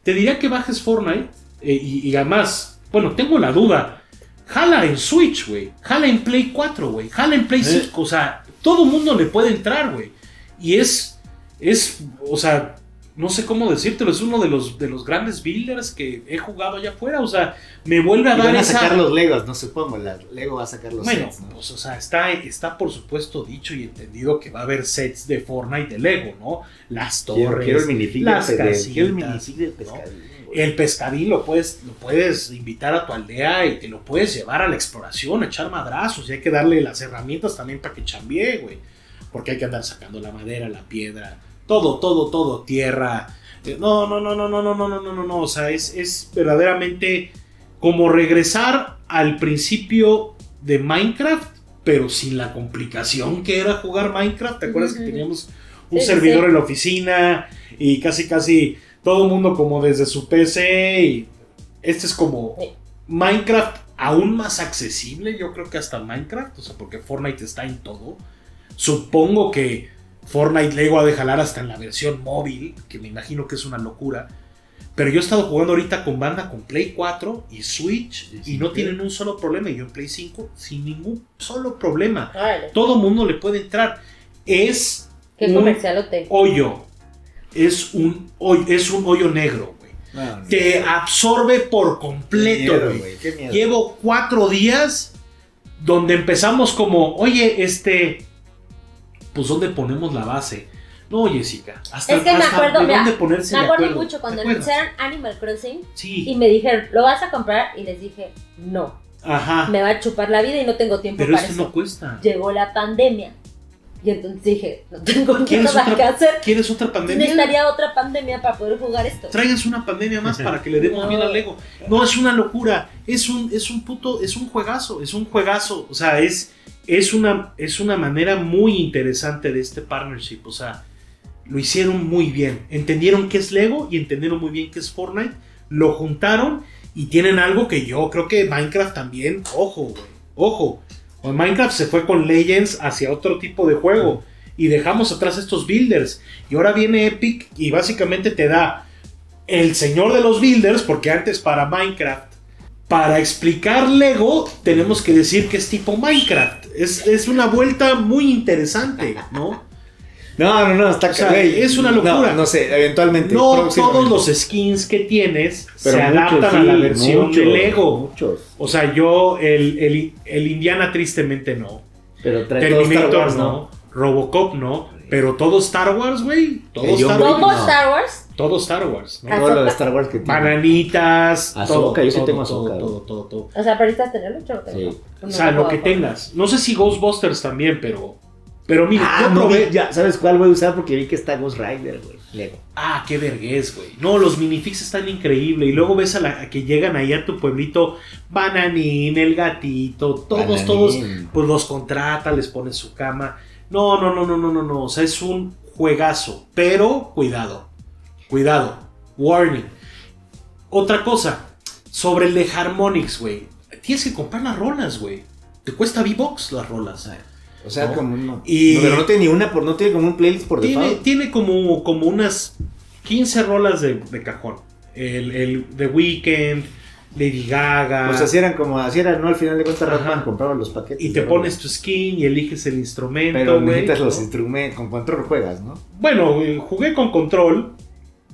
Te diría que bajes Fortnite eh, y, y además, bueno, tengo la duda. Jala en Switch, güey. Jala en Play 4, güey. Jala en Play Eh. 5. O sea, todo mundo le puede entrar, güey. Y es, es, o sea, no sé cómo decírtelo. Es uno de los, de los grandes builders que he jugado allá afuera. O sea, me vuelve a Y dar van a esa... sacar los Legos, no supongo. La Lego va a sacar los Bueno, sets, ¿no? pues o sea, está, está por supuesto dicho y entendido que va a haber sets de Fortnite de Lego, ¿no? Las Quiero, torres, quiero el minifig las casitas, quiero el minifig del ¿no? El pescadín lo puedes, lo puedes invitar a tu aldea y te lo puedes llevar a la exploración, a echar madrazos. Y hay que darle las herramientas también para que chambie, güey. Porque hay que andar sacando la madera, la piedra, todo, todo, todo, tierra. Eh, No, no, no, no, no, no, no, no, no, no, no. O sea, es, es verdaderamente como regresar al principio de Minecraft, pero sin la complicación que era jugar Minecraft. ¿Te acuerdas que teníamos un sí, servidor sí. en la oficina y casi, casi todo el mundo como desde su PC? Y este es como. Minecraft aún más accesible, yo creo que hasta Minecraft, o sea, porque Fortnite está en todo. Supongo que Fortnite Lego ha de jalar hasta en la versión móvil, que me imagino que es una locura. Pero yo he estado jugando ahorita con banda con Play 4 y Switch y no tienen un solo problema. Y yo en Play 5 sin ningún solo problema. Todo mundo le puede entrar. Es Qué un comercialote. hoyo. Es un hoyo, es un hoyo negro, güey. No, Te absorbe por completo, miedo, güey. güey, qué miedo. Llevo cuatro días donde empezamos como, oye, este, pues ¿dónde ponemos la base? No, Jessica, hasta, Es que me hasta acuerdo, de dónde ponerse Me de acuerdo acuerdo. mucho cuando anunciaron Animal Crossing y Sí, me dijeron, ¿lo vas a comprar? Y les dije, no, ajá. me va a chupar la vida y no tengo tiempo Pero para esto eso. no cuesta. Llegó la pandemia. Y entonces dije, no tengo ¿Quieres nada que otra, hacer. ¿Quieres otra pandemia? Necesitaría otra pandemia para poder jugar esto. Traigas una pandemia más para que le demos No. bien al Lego. No, es una locura. Es un, es un puto, es un juegazo, es un juegazo. O sea, es, es, una, es una manera muy interesante de este partnership. O sea, lo hicieron muy bien. Entendieron qué es Lego y entendieron muy bien qué es Fortnite. Lo juntaron y tienen algo que yo creo que Minecraft también, ojo, güey, ojo. Minecraft se fue con Legends hacia otro tipo de juego y dejamos atrás estos builders. Y ahora viene Epic y básicamente te da el señor de los builders, porque antes para Minecraft, para explicar Lego, tenemos que decir que es tipo Minecraft. Es, es una vuelta muy interesante, ¿no? No, no, no, está O sea, güey, es una locura. No, no sé, eventualmente. No todos los skins que tienes Pero se muchos, adaptan a la sí, versión muchos, de Lego. Muchos. O sea, yo, el, el- el Indiana tristemente no. Pero trae todo Star Terminator Wars, no. Robocop no. Pero todo Star Wars, güey. Todo John Star Wars. ¿Cómo no. Star Wars? Todo Star Wars. ¿no? Todo lo de Star Wars que tiene. Bananitas. todo, Ahsoka, yo sí todo, tengo todo, Ahsoka, todo, todo, todo. O sea, pero ahorita tenerlo, yo lo tengo. Sí. O sea, lo que tengas. No sé si Ghostbusters también, pero. Pero mira, Ah, yo probé. ya, ¿sabes cuál voy a usar? Porque vi que está Ghost Rider, güey. Lego. Ah, qué vergüenza, güey. No, los minifix están increíbles. Y luego ves a, la, a que llegan ahí a tu pueblito. Bananín, el gatito, todos, Bananín. todos. Pues los contrata, les pone su cama. No, no, no, no, no, no, no. O sea, es un juegazo. Pero cuidado. Cuidado. Warning. Otra cosa. Sobre el de Harmonix, güey. Tienes que comprar las rolas, güey. Te cuesta V-Box las rolas. O sea, ¿No? como no. Y- No, pero no tiene ni una, por, no tiene como un playlist por Tiene, default. tiene como, como unas 15 rolas de, de cajón. El, el The Weeknd, Lady Gaga. Sea, así eran como, así era, ¿no? Al final de cuentas. Rockman compraba los paquetes. y te pones tu skin y eliges el instrumento. Pero necesitas los instrumentos, con control juegas, ¿no? Bueno, güey, jugué con control.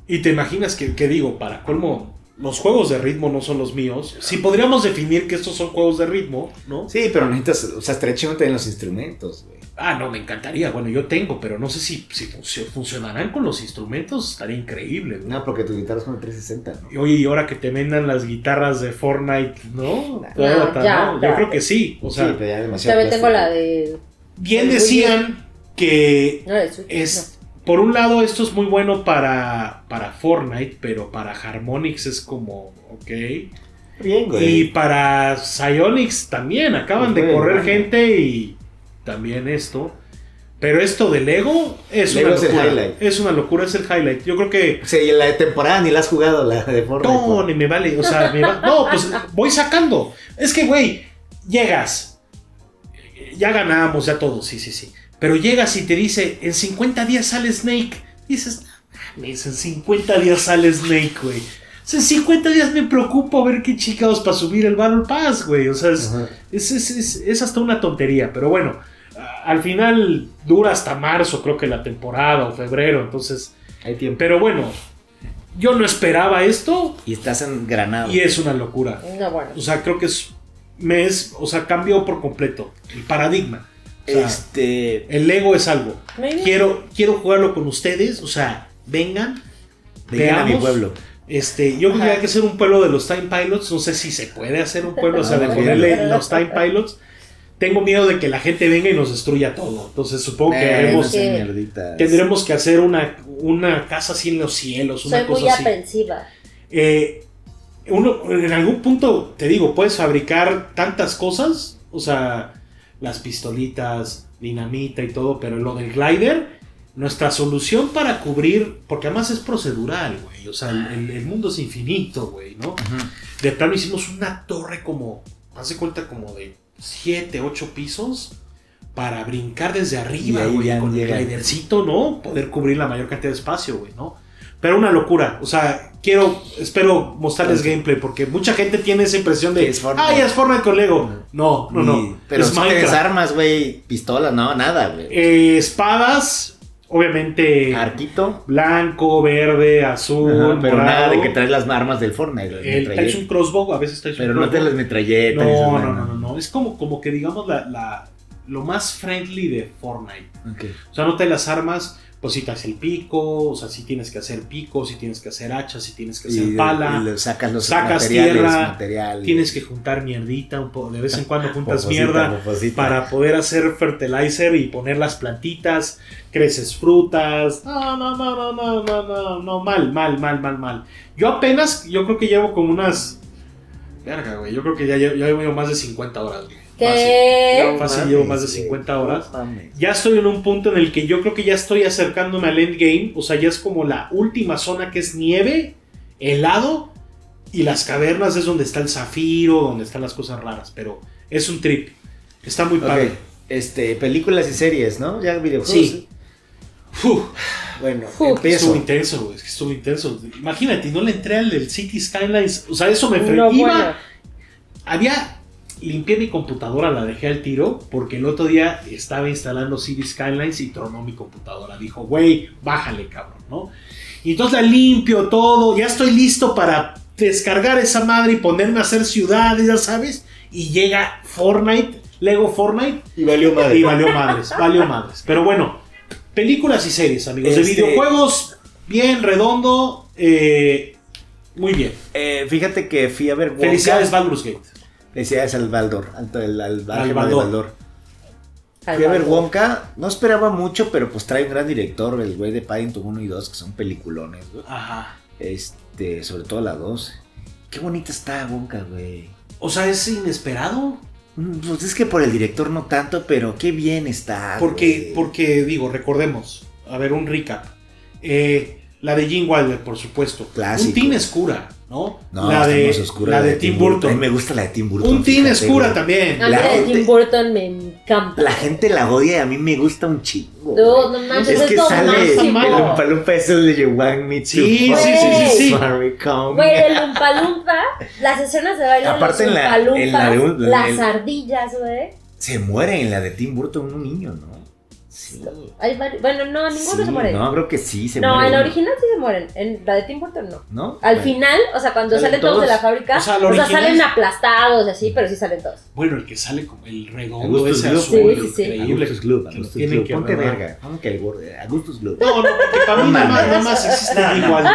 Y te imaginas que, que digo, para colmo, los juegos de ritmo no son los míos. Si podríamos definir que estos son juegos de ritmo, ¿no? Sí, pero necesitas, o sea, estaría chido tener los instrumentos, güey. Ah, no, me encantaría. Bueno, yo tengo, pero no sé si, si funcio- funcionarán con los instrumentos. Estaría increíble, güey. No, porque tu guitarra es con el 360, ¿no? Y Oye, y ahora que te vendan las guitarras de Fortnite, ¿no? No, Toyota, ya, ¿no? Yo creo que sí. O sea, sí, pero ya demasiado. También tengo la de. bien decían que No, de es. Por un lado, esto es muy bueno para, para Fortnite, pero para Harmonix es como, ok. Bien, güey. Y para Psyonix también, acaban Pues de correr bueno. gente y también esto. Pero esto de Lego es Lego una es el locura. Es una locura, es el highlight. Yo creo que O sea, la de temporada ni la has jugado, la de Fortnite. No, ¿no? ni me vale. O sea, me va- No, pues voy sacando. Es que, güey, llegas. Ya ganamos, ya todo, sí, sí, sí. Pero llegas y te dice, en 50 días sale Snake. Dices, mames, en 50 días sale Snake, güey. O sea, en 50 días me preocupo a ver qué chicados para subir el Battle Pass, güey. O sea, es, es, es- es- es hasta una tontería. Pero bueno, al final dura hasta marzo, creo que la temporada o febrero. Entonces, Hay tiempo. pero bueno, yo no esperaba esto. Y estás en Granada. Y es una locura. No, bueno. O sea, creo que es. Me es o sea, cambió por completo el paradigma. O sea, Este. el Lego es algo. Muy. Quiero, quiero jugarlo con ustedes. O sea, vengan, Vengan a mi pueblo. Este, yo creo que hay que hacer un pueblo de los Time Pilots. No sé si se puede hacer un pueblo, o sea, de Ah, ponerle bien. los Time Pilots. Tengo miedo de que la gente venga y nos destruya todo. Entonces supongo que Eh, haremos- tendremos que hacer una, una casa así en los cielos, una Soy muy cosa así. aprensiva. Eh, uno, en algún punto, te digo, puedes fabricar tantas cosas, o sea, las pistolitas, dinamita y todo, pero lo del glider, nuestra solución para cubrir, porque además es procedural, güey, o sea, el, el- mundo es infinito, güey, ¿no? De plano hicimos una torre como, haz de cuenta, como de 7, 8 pisos. Para brincar desde arriba, güey, con el glidercito, ¿no? Poder cubrir la mayor cantidad de espacio, güey, ¿no? Pero una locura. O sea, quiero, espero mostrarles gameplay porque mucha gente tiene esa impresión de, es Fortnite. ah, ya es Fortnite con Lego. No, no, no. Ni- Pero es tienes armas, güey, pistola, no, nada, güey. Eh, espadas, obviamente Arquito. blanco, verde, azul, Ajá, pero morado. nada de que traes las armas del Fortnite. El, traes un crossbow, a veces traes Pero un no te las metralletas. No, no, no, no, no. Es como, como que digamos la, la- lo más friendly de Fortnite. O sea, no te las armas, pues si te haces el pico, o sea, si tienes que hacer pico, si tienes que hacer hacha, si tienes que hacer Y, pala. y le sacas los sacas materiales, tierra, materiales. Tienes que juntar mierdita, un poco, de vez en cuando juntas Poposita, mierda poposita. para poder hacer fertilizer y poner las plantitas, creces frutas. No, no, no, no, no, no, no, no, mal, mal, mal, mal, mal. Yo apenas, yo creo que llevo como unas... Verga, güey, yo creo que ya, ya, ya llevo más de 50 horas, güey. Fácil. ¿Qué? Fácil, llevo más de güey. 50 horas. Ya estoy en un punto en el que yo creo que ya estoy acercándome al endgame. O sea, ya es como la última zona que es nieve, helado. Y las cavernas es donde está el zafiro, donde están las cosas raras. Pero es un trip. Está muy padre. Este, películas y series, ¿no? Ya videojuegos. Sí. Uf, Bueno, estuvo intenso, güey. Es que estuvo intenso. Imagínate, no le entré al del City Skylines. O sea, eso me No, iba-. Había. Limpié mi computadora, la dejé al tiro, porque el otro día estaba instalando City Skylines y tronó mi computadora. Dijo, güey, bájale, cabrón, ¿no? Y entonces la limpio todo, ya estoy listo para descargar esa madre y ponerme a hacer ciudades, ya sabes. Y llega Fortnite, Lego Fortnite, Y valió y valió madres, valió madres. Pero bueno, películas y series, amigos. De Este- videojuegos, bien, redondo, eh, muy bien. Eh, fíjate que fui a ver Wonka. Felicidades, Baldur's Gate. Felicidades al Baldor, al, al, al, Baldor. Baldor. Fui a ver Wonka, no esperaba mucho, pero pues trae un gran director, el güey de Paddington 1 y 2, que son peliculones, güey. Ajá. Este, sobre todo la 2. Qué bonita está Wonka, güey. O sea, es inesperado. Mm, Pues es que por el director no tanto, pero qué bien está. Porque, güey. porque digo, recordemos, a ver, un recap. Eh, la de Gene Wilder, por supuesto. Clásico. Un Teen Escura, ¿no? No, la de, oscura la de Tim Burton. A mí me gusta la de Tim Burton. Un Teen Escura güey. también. A mí La la de Tim Burton me encanta. La gente la odia y a mí me gusta un chingo. No, no manches, es es que sale el Umpalumpa es el de You Want Me to Sí, sí, sí, sí, sí. Sorry, come. Güey, el las escenas de baile Aparte de en la- en la de un- las ardillas, güey. Se muere en la de Tim Burton un niño, ¿no? Sí. Hay vari- Bueno, no, ninguno Sí, se muere. No, creo que sí se no, muere. en la original sí se mueren. En la de Tim Burton no. ¿No? Al Bueno. final, o sea, cuando ¿Salen salen todos de todos? la fábrica, O o sea, sea, la original salen es- aplastados y así, pero sí salen todos. Bueno, el que sale como el redondo Augustus ese azul, Sí, sí, sí. increíble. Augustus Gloop, Augustus tienen Gloop. que Ponte verga. ¿Cómo que el gordo? Augustus Gloop. No, no, porque para mí No nada más, nada más existe No, no, igual. No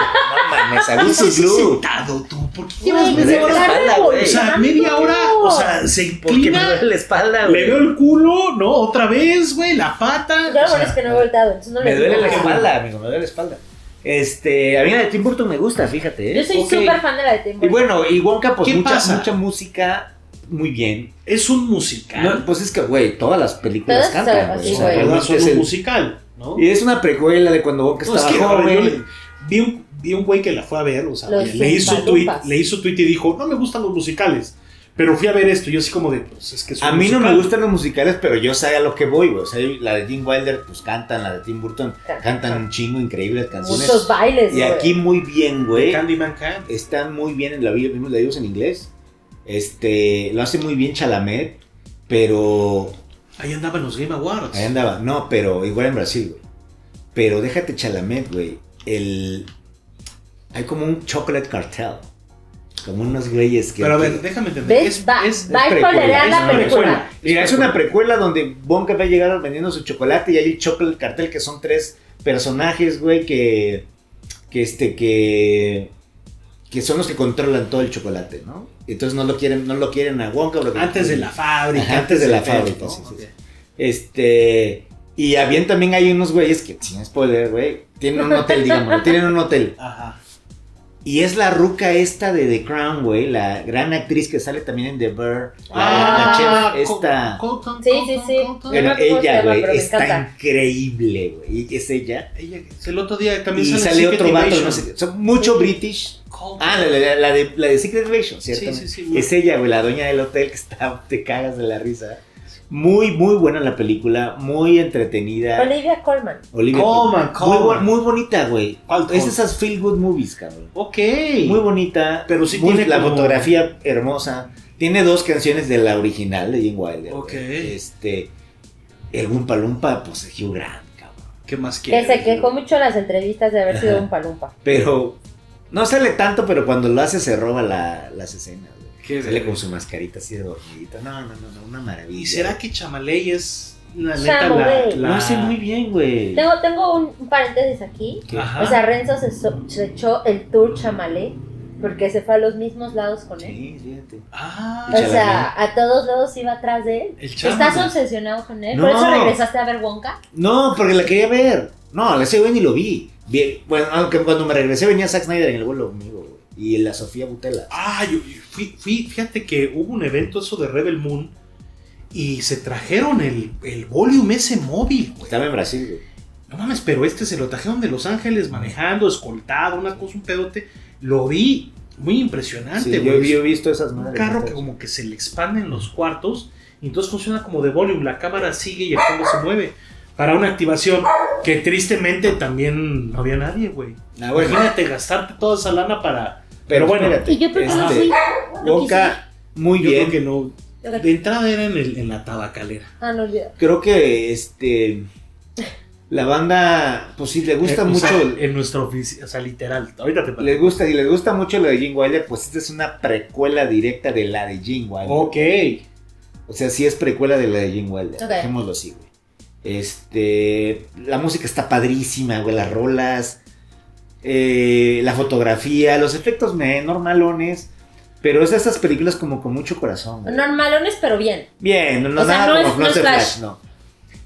mames, Augustus Gloop. sentado tú, ¿por qué llevas me media hora? la espalda, güey. O sea, media hora, o sea, se ¿Por qué me inclina, duele la espalda, le güey? veo el culo, ¿no? Otra vez, güey, la pata. Claro, o sea, bueno, es que no he entonces no Me le duele la espalda, amigo, me duele la espalda. Este, a mí la de Tim Burton me gusta, fíjate. ¿eh? Yo soy Ok. súper fan de la de Tim Y Burton. bueno, y Wonka, pues ¿Qué mucha, pasa? mucha música muy bien. Es un musical. No, pues es que, güey, todas las películas Todas cantan, así, O sea, realmente son es un el- musical, ¿no? Y es una precuela de cuando Wonka No, es estaba que, a ver, yo joven. le- vi un, vi un güey que la fue a ver, o sea, le hizo tweet, le hizo tweet y dijo, no me gustan los musicales. Pero fui a ver esto, yo así como de, pues es que A mí no me gustan los musicales, pero yo sé a lo que voy, güey. O sea, la de Jim Wilder, pues cantan, la de Tim Burton, cantan un chingo, increíbles canciones. Muchos bailes, Y güey. aquí muy bien, güey. Candyman Can. Están muy bien en la vida, vimos la en inglés. Este, lo hace muy bien Chalamet, pero Ahí andaban los Game Awards. ahí andaba. No, pero igual en Brasil, güey. Pero déjate Chalamet, güey. El hay como un chocolate cartel. Como unos güeyes que Pero a ver, que- déjame entender. ¿Ves? Es, Va, es- va a precuela, es la precuela. Mira, es una precuela donde Bonka va a llegar vendiendo su chocolate y hay el chocolate cartel que son tres personajes, güey, que que este que que son los que controlan todo el chocolate, ¿no? Entonces no lo quieren, no lo quieren a Wonka. porque- Antes de la fábrica. Ajá, antes de la fábrica, sí, ¿no? sí. Este. Y habían también hay unos güeyes que, sin spoiler, güey, tienen un hotel, digamos, tienen un hotel. Ajá. Y es la ruca esta de The Crown, güey, la gran actriz que sale también en The Bear. La, Ah, la chef esta. Colton, Sí, Colton, sí, sí. Bueno, ella, güey, está increíble, güey. Y es ella. Ella, el otro día también Y sale, sale otro vato, no sé. Son mucho british. Colton. Ah, la, la- la de, la de Secret Invasion, ¿cierto? Sí, sí, sí, güey. Es ella, güey, la dueña del hotel que está, te cagas de la risa. Muy, muy buena la película, muy entretenida. Olivia Colman. Olivia Colman, Colman. Muy, bonita, güey. ¿Cuál Es esas feel good movies, cabrón. Ok. Muy bonita. Pero sí muy- tiene la como- fotografía hermosa. Tiene dos canciones de la original de Jim Wilder. Ok. Este. El Wumpa Lumpa, pues es Hugh Grant, cabrón. ¿Qué más Que quieres? se quejó mucho en las entrevistas de haber sido un palumpa. Pero no sale tanto, pero cuando lo hace se roba la- las escenas. Qué Sale verga. con su mascarita así de dormidita. No, no, no, no, una maravilla. ¿Y será que Chamaley es la neta la, Chamaley. la- Lo hace muy bien, güey. Tengo, tengo un, paréntesis aquí. O sea, Renzo se, so- se echó el tour chamalé porque se fue a los mismos lados con él. Sí, fíjate. Ah, O sea, a todos lados iba atrás de él. el ¿Estás Chamaley. obsesionado con él? No. ¿Por eso regresaste a ver Wonka? No, porque la quería ver. No, ese güey ni lo vi. Bien, bueno, aunque cuando me regresé venía Zack Snyder en el vuelo conmigo, güey. Y la Sofía Butela. Ah, yo yo fui, fui- fíjate que hubo un evento eso de Rebel Moon y se trajeron el, el volume ese móvil, güey. Estaba en Brasil, güey. No mames, pero este se lo trajeron de Los Ángeles manejando, escoltado, una cosa, un pedote. Lo vi muy impresionante, Sí, yo, güey. yo he visto esas un madres. carro que como que se le expanden los cuartos y entonces funciona como de volumen, la cámara sigue y el fondo se mueve. Para una activación que tristemente también no había nadie, güey. Ah, bueno. Imagínate gastarte toda esa lana para... Pero bueno, espérate. Y yo porque no este, Wonka, muy Yo bien. creo que no... De entrada era en, el- en la tabacalera. Ah, no olvido. Creo que este. La banda, pues sí, le gusta Eh, o mucho. sea, en nuestra oficina, o sea, literal. Ahorita te les gusta, y les gusta mucho lo de Jim Wilder, pues esta es una precuela directa de la de Jim Wilder. Ok. O sea, sí es precuela de la de Jim Wilder. Ok. Dejémoslo así, güey. Este. La música está padrísima, güey. Las rolas. eh, la fotografía. Los efectos me normalones. Pero es de esas películas como con mucho corazón, güey. Normalones, pero bien. Bien, no, no O sea, nada no como es- no Flash no.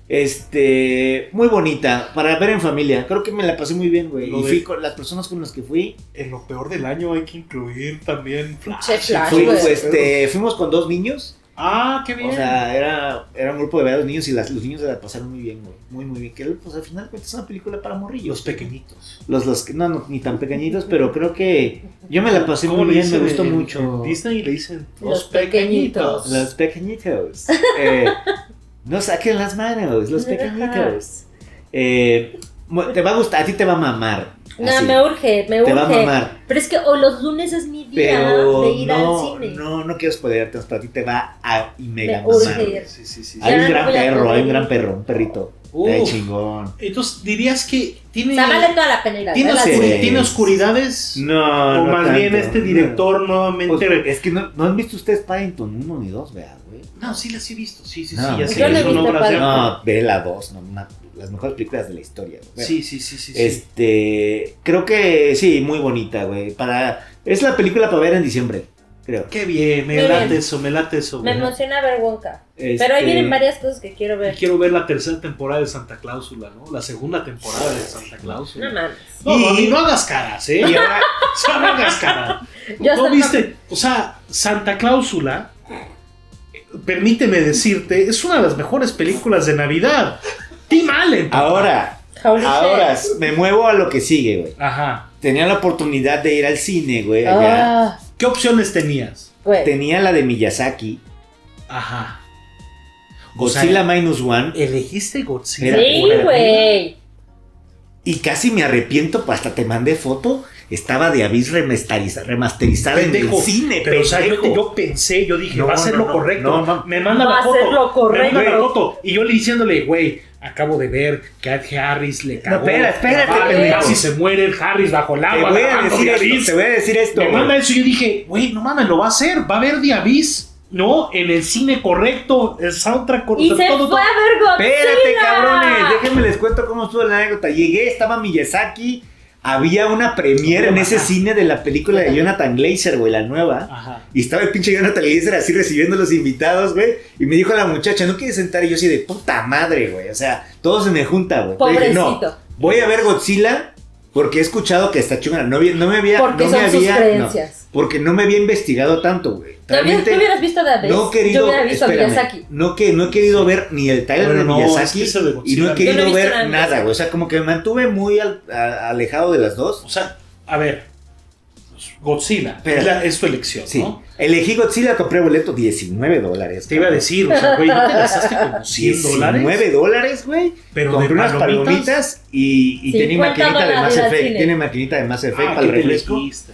Este, muy bonita, para ver en familia. Creo que me la pasé muy bien, güey. Lo Y de- fui con las personas con las que fui. En lo peor del año hay que incluir también Flash. Pues, este, fuimos con dos niños. Ah, qué bien. O sea, era, era un grupo de varios niños y las, los niños se la pasaron muy bien, güey. Muy, muy bien. Que pues al final pues, es una película para morrillos. los pequeñitos. Los, los que, no, no, ni tan pequeñitos, pero creo que yo me la pasé ¿Cómo muy le bien, me gustó en- mucho. en Disney le dicen los, Los pequeñitos. pequeñitos. Los pequeñitos. (laughs) Eh, no saquen las manos, los pequeñitos. Eh, te va a gustar, a ti te va a mamar. No, así. me urge, me Te va a urge. mamar. Pero es que o los lunes es mi día Pero de ir no, al cine. no, no quiero spoilearte, pero a ti te va a y mega Me mamar. urge. Sí, sí, sí. Hay Ya un no gran perro, hay un gran perro, un perrito. Está chingón. Entonces dirías que tiene, O sea, vale toda la pena tiene, tiene oscuridades. No, o más bien este director nuevamente. Pues, es que no, no han visto ustedes Paddington 1 ni 2, vea, güey. no, sí las he visto. Sí, sí, No. sí. Ya sé Yo no he visto. No, ve la 2, no, una- las mejores películas de la historia. güey. Sí, sí, sí, sí. sí. Este, creo que sí, muy bonita, güey. Para, es la película para ver en diciembre, creo. Qué bien, me Muy late bien. eso, me late eso. Me güey. emociona ver Wonka. Este, Pero ahí vienen varias cosas que quiero Y ver. quiero ver la tercera temporada de Santa Cláusula, ¿no? La segunda temporada de Santa Cláusula. No mames. No, Y- mami, no hagas caras, ¿eh? Y (laughs) ahora- no hagas caras. Yo ¿No viste? O sea, Santa Cláusula, eh, permíteme decirte, es una de las mejores películas de Navidad. Tim Allen. papá. ahora, Holy ahora shit. me muevo a lo que sigue, güey. Ajá. Tenía la oportunidad de ir al cine, güey. Ah, ¿Qué opciones tenías? güey. Tenía la de Miyazaki, Ajá. O sea, Godzilla Minus One, Elegiste Godzilla. Sí, güey. y casi me arrepiento, pues hasta te mandé foto. Estaba de Avis remasteriza- remasterizada en el cine, Pero, o sea, yo, pensé, yo dije, No, va a ser no, lo no, correcto. no, no. Me manda Va la a foto. ser lo correcto. Me manda la foto. Y yo le diciéndole, güey, acabo de ver que Ed Harris le cagó. espera, espérate, pendejo. Casi se muere el Harris bajo el Te agua. voy a decir esto, te voy a decir esto. Me manda eso y yo dije, güey, no mames, lo va a hacer. Va a ver The Abyss, ¿no? En el cine correcto, el soundtrack Y correcto. se todo, fue a ver Godzilla. Espérate, cabrones, déjenme les cuento cómo estuvo la anécdota. Llegué, estaba Miyazaki, había una premiere en ese cine de la película de Jonathan Glazer, güey, la nueva. Ajá. Y estaba el pinche Jonathan Glazer así recibiendo a los invitados, güey. Y me dijo la muchacha, ¿no quieres sentar? Y yo así de puta madre, güey. O sea, todo se me junta, güey. Yo dije, no, Pobrecito. voy a ver Godzilla porque he escuchado que está chingona. No, no me había. Porque no son me sus había, no, creencias. porque no me había investigado tanto, güey. ¿Tú hubieras, visto Abyss? no he querido. Yo hubiera visto espérame, Miyazaki. No, que, no he querido ver ni el Tyler Bueno, de no, es Miyazaki. que de y no he no querido ver nada de güey. O sea, como que me mantuve muy al- a- alejado de las dos. O sea, a ver. Godzilla. Pero- es, la- es tu elección, Sí. ¿no? Elegí Godzilla, compré boleto 19 dólares. Te iba a decir, o sea, güey, ¿no te gastaste como (laughs) 100 dólares? 19 dólares, güey. Pero Compré de unas palomitas. palomitas y, y tenía 50 maquinita de Mass al Effect. Tiene maquinita de Mass Effect Ah, para ¿qué el te refresco. elegiste?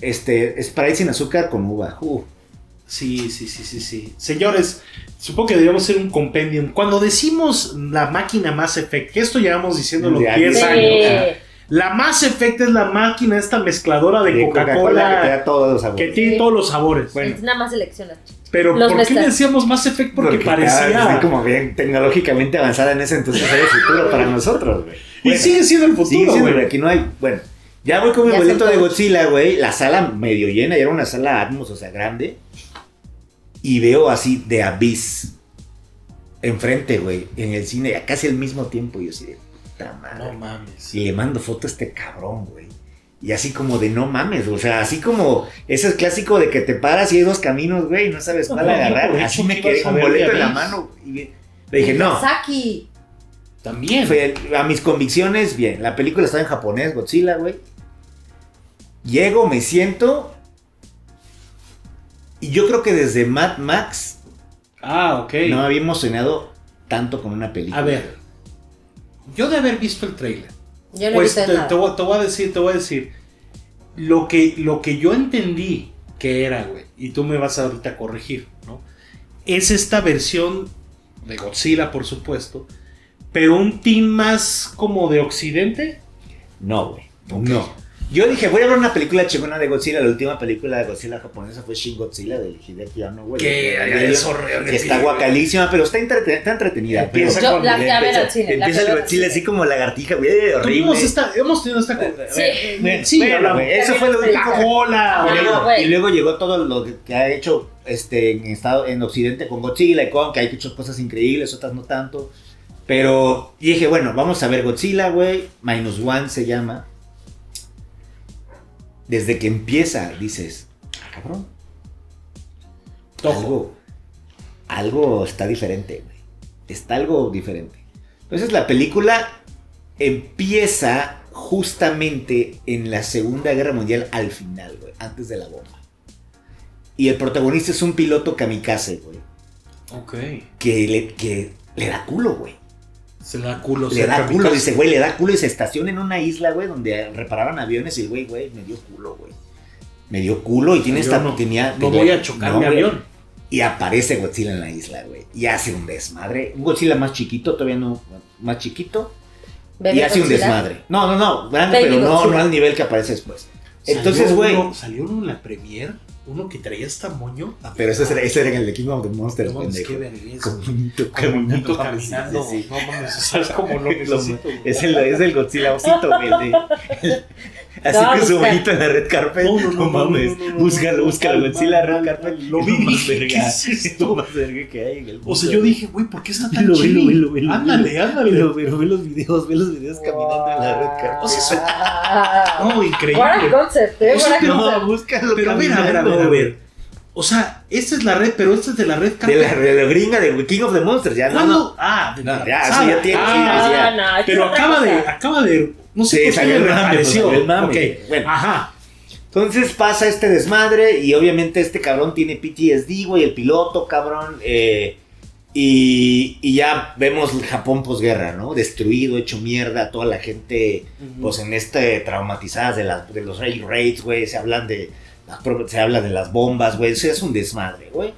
Este, Sprite sin azúcar con uva. Uh. Sí, sí, sí, sí, sí. Señores, supongo que deberíamos hacer un compendium. Cuando decimos la máquina Mass Effect, que esto llevamos diciéndolo Ya, 10 Sí. años. La Mass Effect es la máquina, esta mezcladora de, De Coca-Cola que te da todos los que sabores. tiene Sí. todos los sabores. Bueno. Es Nada más selecciona. Pero los ¿por qué mezclas. le decíamos Mass Effect? Porque, estaba parecía... así como bien tecnológicamente avanzada en ese entonces era el futuro para nosotros, güey. Y sigue siendo el sigue futuro, siendo, güey. aquí no hay. Bueno, ya voy con mi Ya boleto de. Godzilla, güey. La sala medio llena, y era una sala Atmos, o sea, grande. Y veo así de Abyss enfrente, güey, en el cine, casi al mismo tiempo. Y yo así de puta madre. No mames. Y le mando foto a este cabrón, güey. Y así como de no mames, o sea, así como ese es clásico de que te paras y hay dos caminos, güey, y no sabes cuál No, agarrar. Así me que quedé con boleto en la mano. Y le dije, no. Saki. También. Fue a mis convicciones, bien. La película estaba en japonés, Godzilla, güey. Llego, me siento. Y yo creo que desde Mad Max Ah, ok. no me había emocionado tanto con una película. A ver, yo de haber visto el trailer, Yo no pues te, visto nada. te voy, te voy a decir, te voy a decir, lo que, lo que yo entendí que era, güey, y tú me vas a ahorita a corregir, ¿no? Es esta versión de Godzilla, por supuesto, pero un team más como de Occidente. No, güey. No. Yo dije, voy a ver una película chingona de Godzilla. La última película de Godzilla japonesa fue Shin Godzilla de Hideki Anno, güey. Que es horrible. que está guacalísima, pero está, entrete- está entretenida. Empieza pero- Yo la fui a ver empieza- al cine. el Godzilla así como lagartija, güey, horrible. Tuvimos esta, hemos tenido esta. Sí. Bueno, Sí, bueno, hablamos. güey, eso fue lo único. Y Ah, luego, y luego llegó todo lo que, que ha hecho este, en, estado, en Occidente con Godzilla y con que ha hecho cosas increíbles, otras no tanto. Pero dije, bueno, vamos a ver Godzilla, güey. Minus One se llama. Desde que empieza, dices, ah, cabrón. Tojo. Algo, algo está diferente, güey. Está algo diferente. Entonces la película empieza justamente en la Segunda Guerra Mundial al final, güey, antes de la bomba. Y el protagonista es un piloto kamikaze, güey, Ok. que le, que le da culo, güey. Se le da culo. Le da culo, dice, güey, le da culo y se estaciona en una isla, güey, donde reparaban aviones y el güey, güey, me dio culo, güey. Me dio culo y tiene esta... no- tenía, No tenía- voy a chocar no, mi güey. avión. Y aparece Godzilla en la isla, güey. Y hace un desmadre. Un Godzilla más chiquito, todavía no, más chiquito. Bebé y hace un desmadre. No, no, no, grande, Baby pero no, Godzilla. no al nivel que aparece después. Entonces, güey. Salió uno en la premier, uno que traía hasta moño. Ah, pero ese era, ese era en el de King of the Monsters, No un niño caminando, mames, caminando. sí, sí. No mames, o sea, es como lo (laughs) necesito. Es el, es el Godzilla osito, güey. el de- (laughs) Así No, con su bonito en la red carpet. No, no, no, no, mames. no, no, no, búscalo, no, búscalo. Godzilla red carpet. (laughs) Lo Es vi, más verga. ¿qué es esto? Es lo más verga que hay en el mundo. O sea, yo dije, güey, ¿por qué está tan chido? velo, velo, velo, Ándale, ándale. Pero, ve los videos, ve los videos caminando en la red carpet. O sea. No, increíble. a concept, eh. No, búscalo. Pero a ver, a ver, a ver, a ver. O sea, esta es la red, pero esta es de la red De la, de la gringa de King of the Monsters, ya no. ¿Cuándo? no. Ah, de No, ya, pasada. eso ya tiene- sí, Ah, ya. Ah, no, Pero acaba de, acaba de, no sé Sí, qué salió el apareció. pues, salió el mame. Bueno. Ajá. Entonces pasa este desmadre y obviamente este cabrón tiene PTSD, güey, el piloto, cabrón. eh, y, y ya vemos el Japón posguerra, ¿no? Destruido, hecho mierda, toda la gente, pues en este, traumatizadas de, las, de los rail raids, güey, se hablan de, se habla de las bombas, güey, eso es un desmadre, güey.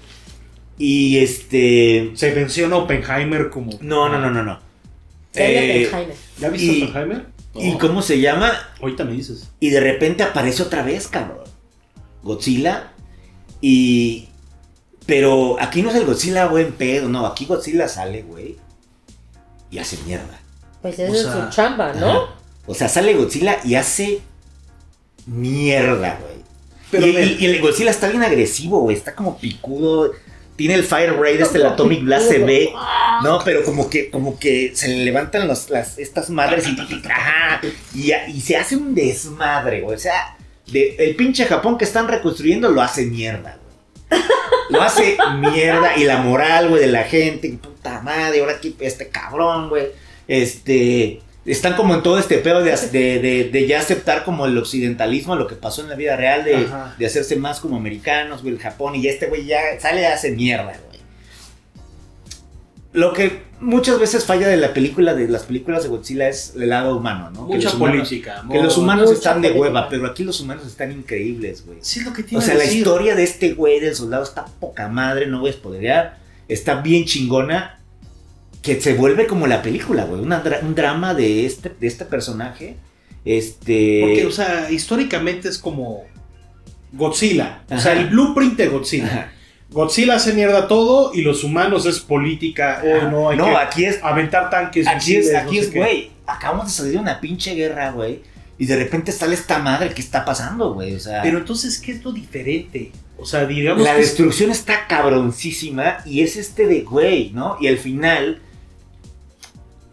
Y este... Se menciona Oppenheimer como. No, no, no, no, no. Eh, Oppenheimer. ¿Ya viste y- Oppenheimer? ¿Y cómo se llama? Ahorita me dices. Y de repente aparece otra vez, cabrón. Godzilla. Y. Pero aquí no es el Godzilla buen pedo, no. Aquí Godzilla sale, güey. Y hace mierda. Pues esa o es sea, su chamba, ¿no? Ajá. O sea, sale Godzilla y hace mierda, güey. Pero y, el Godzilla está bien agresivo, güey. Está como picudo. Tiene el Fire Raid, este, el Atomic Blast se ve. No, pero como que, como que se le levantan los- las, estas madres y, ajá, y, y se hace un desmadre, güey. O sea, de- el pinche Japón que están reconstruyendo lo hace mierda, güey. Lo hace mierda. Y la moral, güey, de la gente. Puta madre, ahora aquí este cabrón, güey. Este. Están como en todo este pedo de, de, de- de ya aceptar como el occidentalismo, lo que pasó en la vida real, de, de hacerse más como americanos, güey, el Japón, y ya este güey ya sale y hace mierda, güey. Lo que muchas veces falla de la película, de las películas de Godzilla, es el lado humano, ¿no? Que Mucha los humanos- política. Que los humanos están de política. hueva, pero aquí los humanos están increíbles, güey. Sí, es lo que O tiene sea, la historia de este güey del soldado está poca madre, no voy a spoilear. Está bien chingona. Que se vuelve como la película, güey. dra- un drama de este, de este personaje. Este. Porque, o sea, históricamente es como Godzilla. O sea, el blueprint de Godzilla. Ajá. Godzilla hace mierda todo y los humanos es política. Oh, no, hay no, que aquí es. aventar tanques. Aquí es, aquí no es, güey. Acabamos de salir de una pinche guerra, güey. Y de repente sale esta madre. ¿Qué está pasando, güey? O sea. Pero entonces, ¿qué es lo diferente? O sea, digamos la que es- destrucción está cabroncísima y es este de güey, ¿no? Y al final,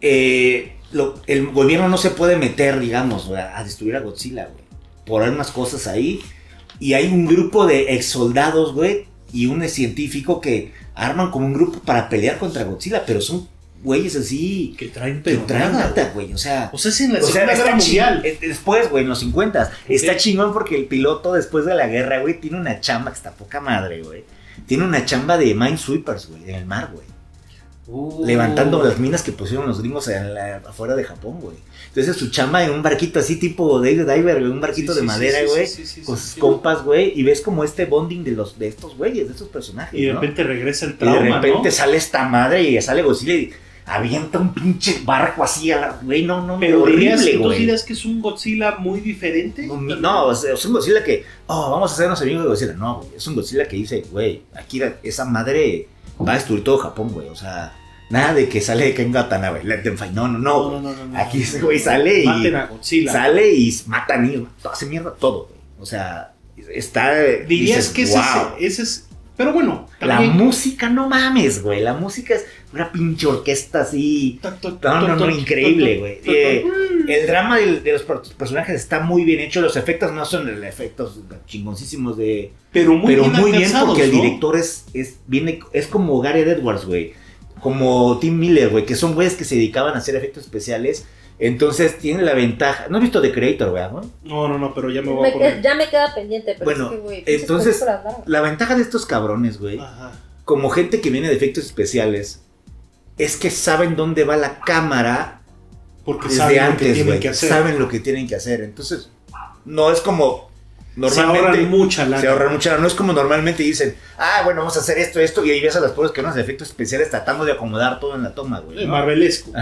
eh, lo- el gobierno no se puede meter, digamos, a destruir a Godzilla, güey. Por unas cosas ahí. Y hay un grupo de ex soldados, güey, y un científico que arman como un grupo para pelear contra Godzilla, pero son güeyes así que traen que pero traen nada, güey. O sea, O sea, es en la o sea, Guerra Mundial. eh, Después, güey, en los 50. Está chingón porque el piloto, después de la guerra, güey, tiene una chamba que está poca madre, güey. Tiene una chamba de minesweepers, güey, en el mar, güey. Uh. Levantando las minas que pusieron los gringos en la- afuera de Japón, güey. Entonces su chamba en un barquito así tipo David Diver, güey, un barquito Sí, de sí, madera, güey. sí, sí, sí, con sí, sus sí. compas, güey. Y ves como este bonding de los de estos güeyes, de estos personajes. Y de ¿no? repente regresa el Y trauma, de repente ¿no? sale esta madre y sale Godzilla y avienta un pinche barco así a la. Güey, no, no, Pero dirías, horrible, entonces güey. dirías que es un Godzilla muy diferente. No, no, o sea, es un Godzilla que, oh, vamos a hacernos amigos de Godzilla. No, güey, es un Godzilla que dice, güey, aquí la- esa madre va a destruir todo Japón, güey. O sea, nada de que sale de Ken Gatana, güey. Let them fight. No, no, no. no, no, no, no. Aquí ese güey sale y Maten a Godzilla. sale y mata a niños, hace mierda todo, güey. O sea, está. Dirías dices, que ese, "Wow". es, ese es. Pero bueno, La música, no mames, güey. La música es una pinche orquesta así. No, no, no, increíble, güey. Eh. El drama de los per- personajes está muy bien hecho. Los efectos no son los efectos chingoncísimos de. Pero muy pero bien muy bien porque el director es, es, viene, es como Gary Edwards, güey. Como Tim Miller, güey. Que son güeyes que se dedicaban a hacer efectos especiales. Entonces tienen la ventaja. ¿No has visto The Creator, güey? no? No, no, no, pero ya me voy Me a poner. ya me queda pendiente, pero Bueno, es que, güey, entonces-. La ventaja de estos cabrones, güey. Ajá. Como gente que viene de efectos especiales. Es que saben dónde va la cámara Porque desde saben lo que antes, tienen que hacer. Saben lo que tienen que hacer. Entonces, no es como Se normalmente. ahorran mucha lana. Se ahorran mucha lana. No es como normalmente dicen, ah, bueno, vamos a hacer esto, esto, y ahí ves a las pobres que no hacen efectos especiales tratando de acomodar todo en la toma, güey. ¿no? Marvelesco.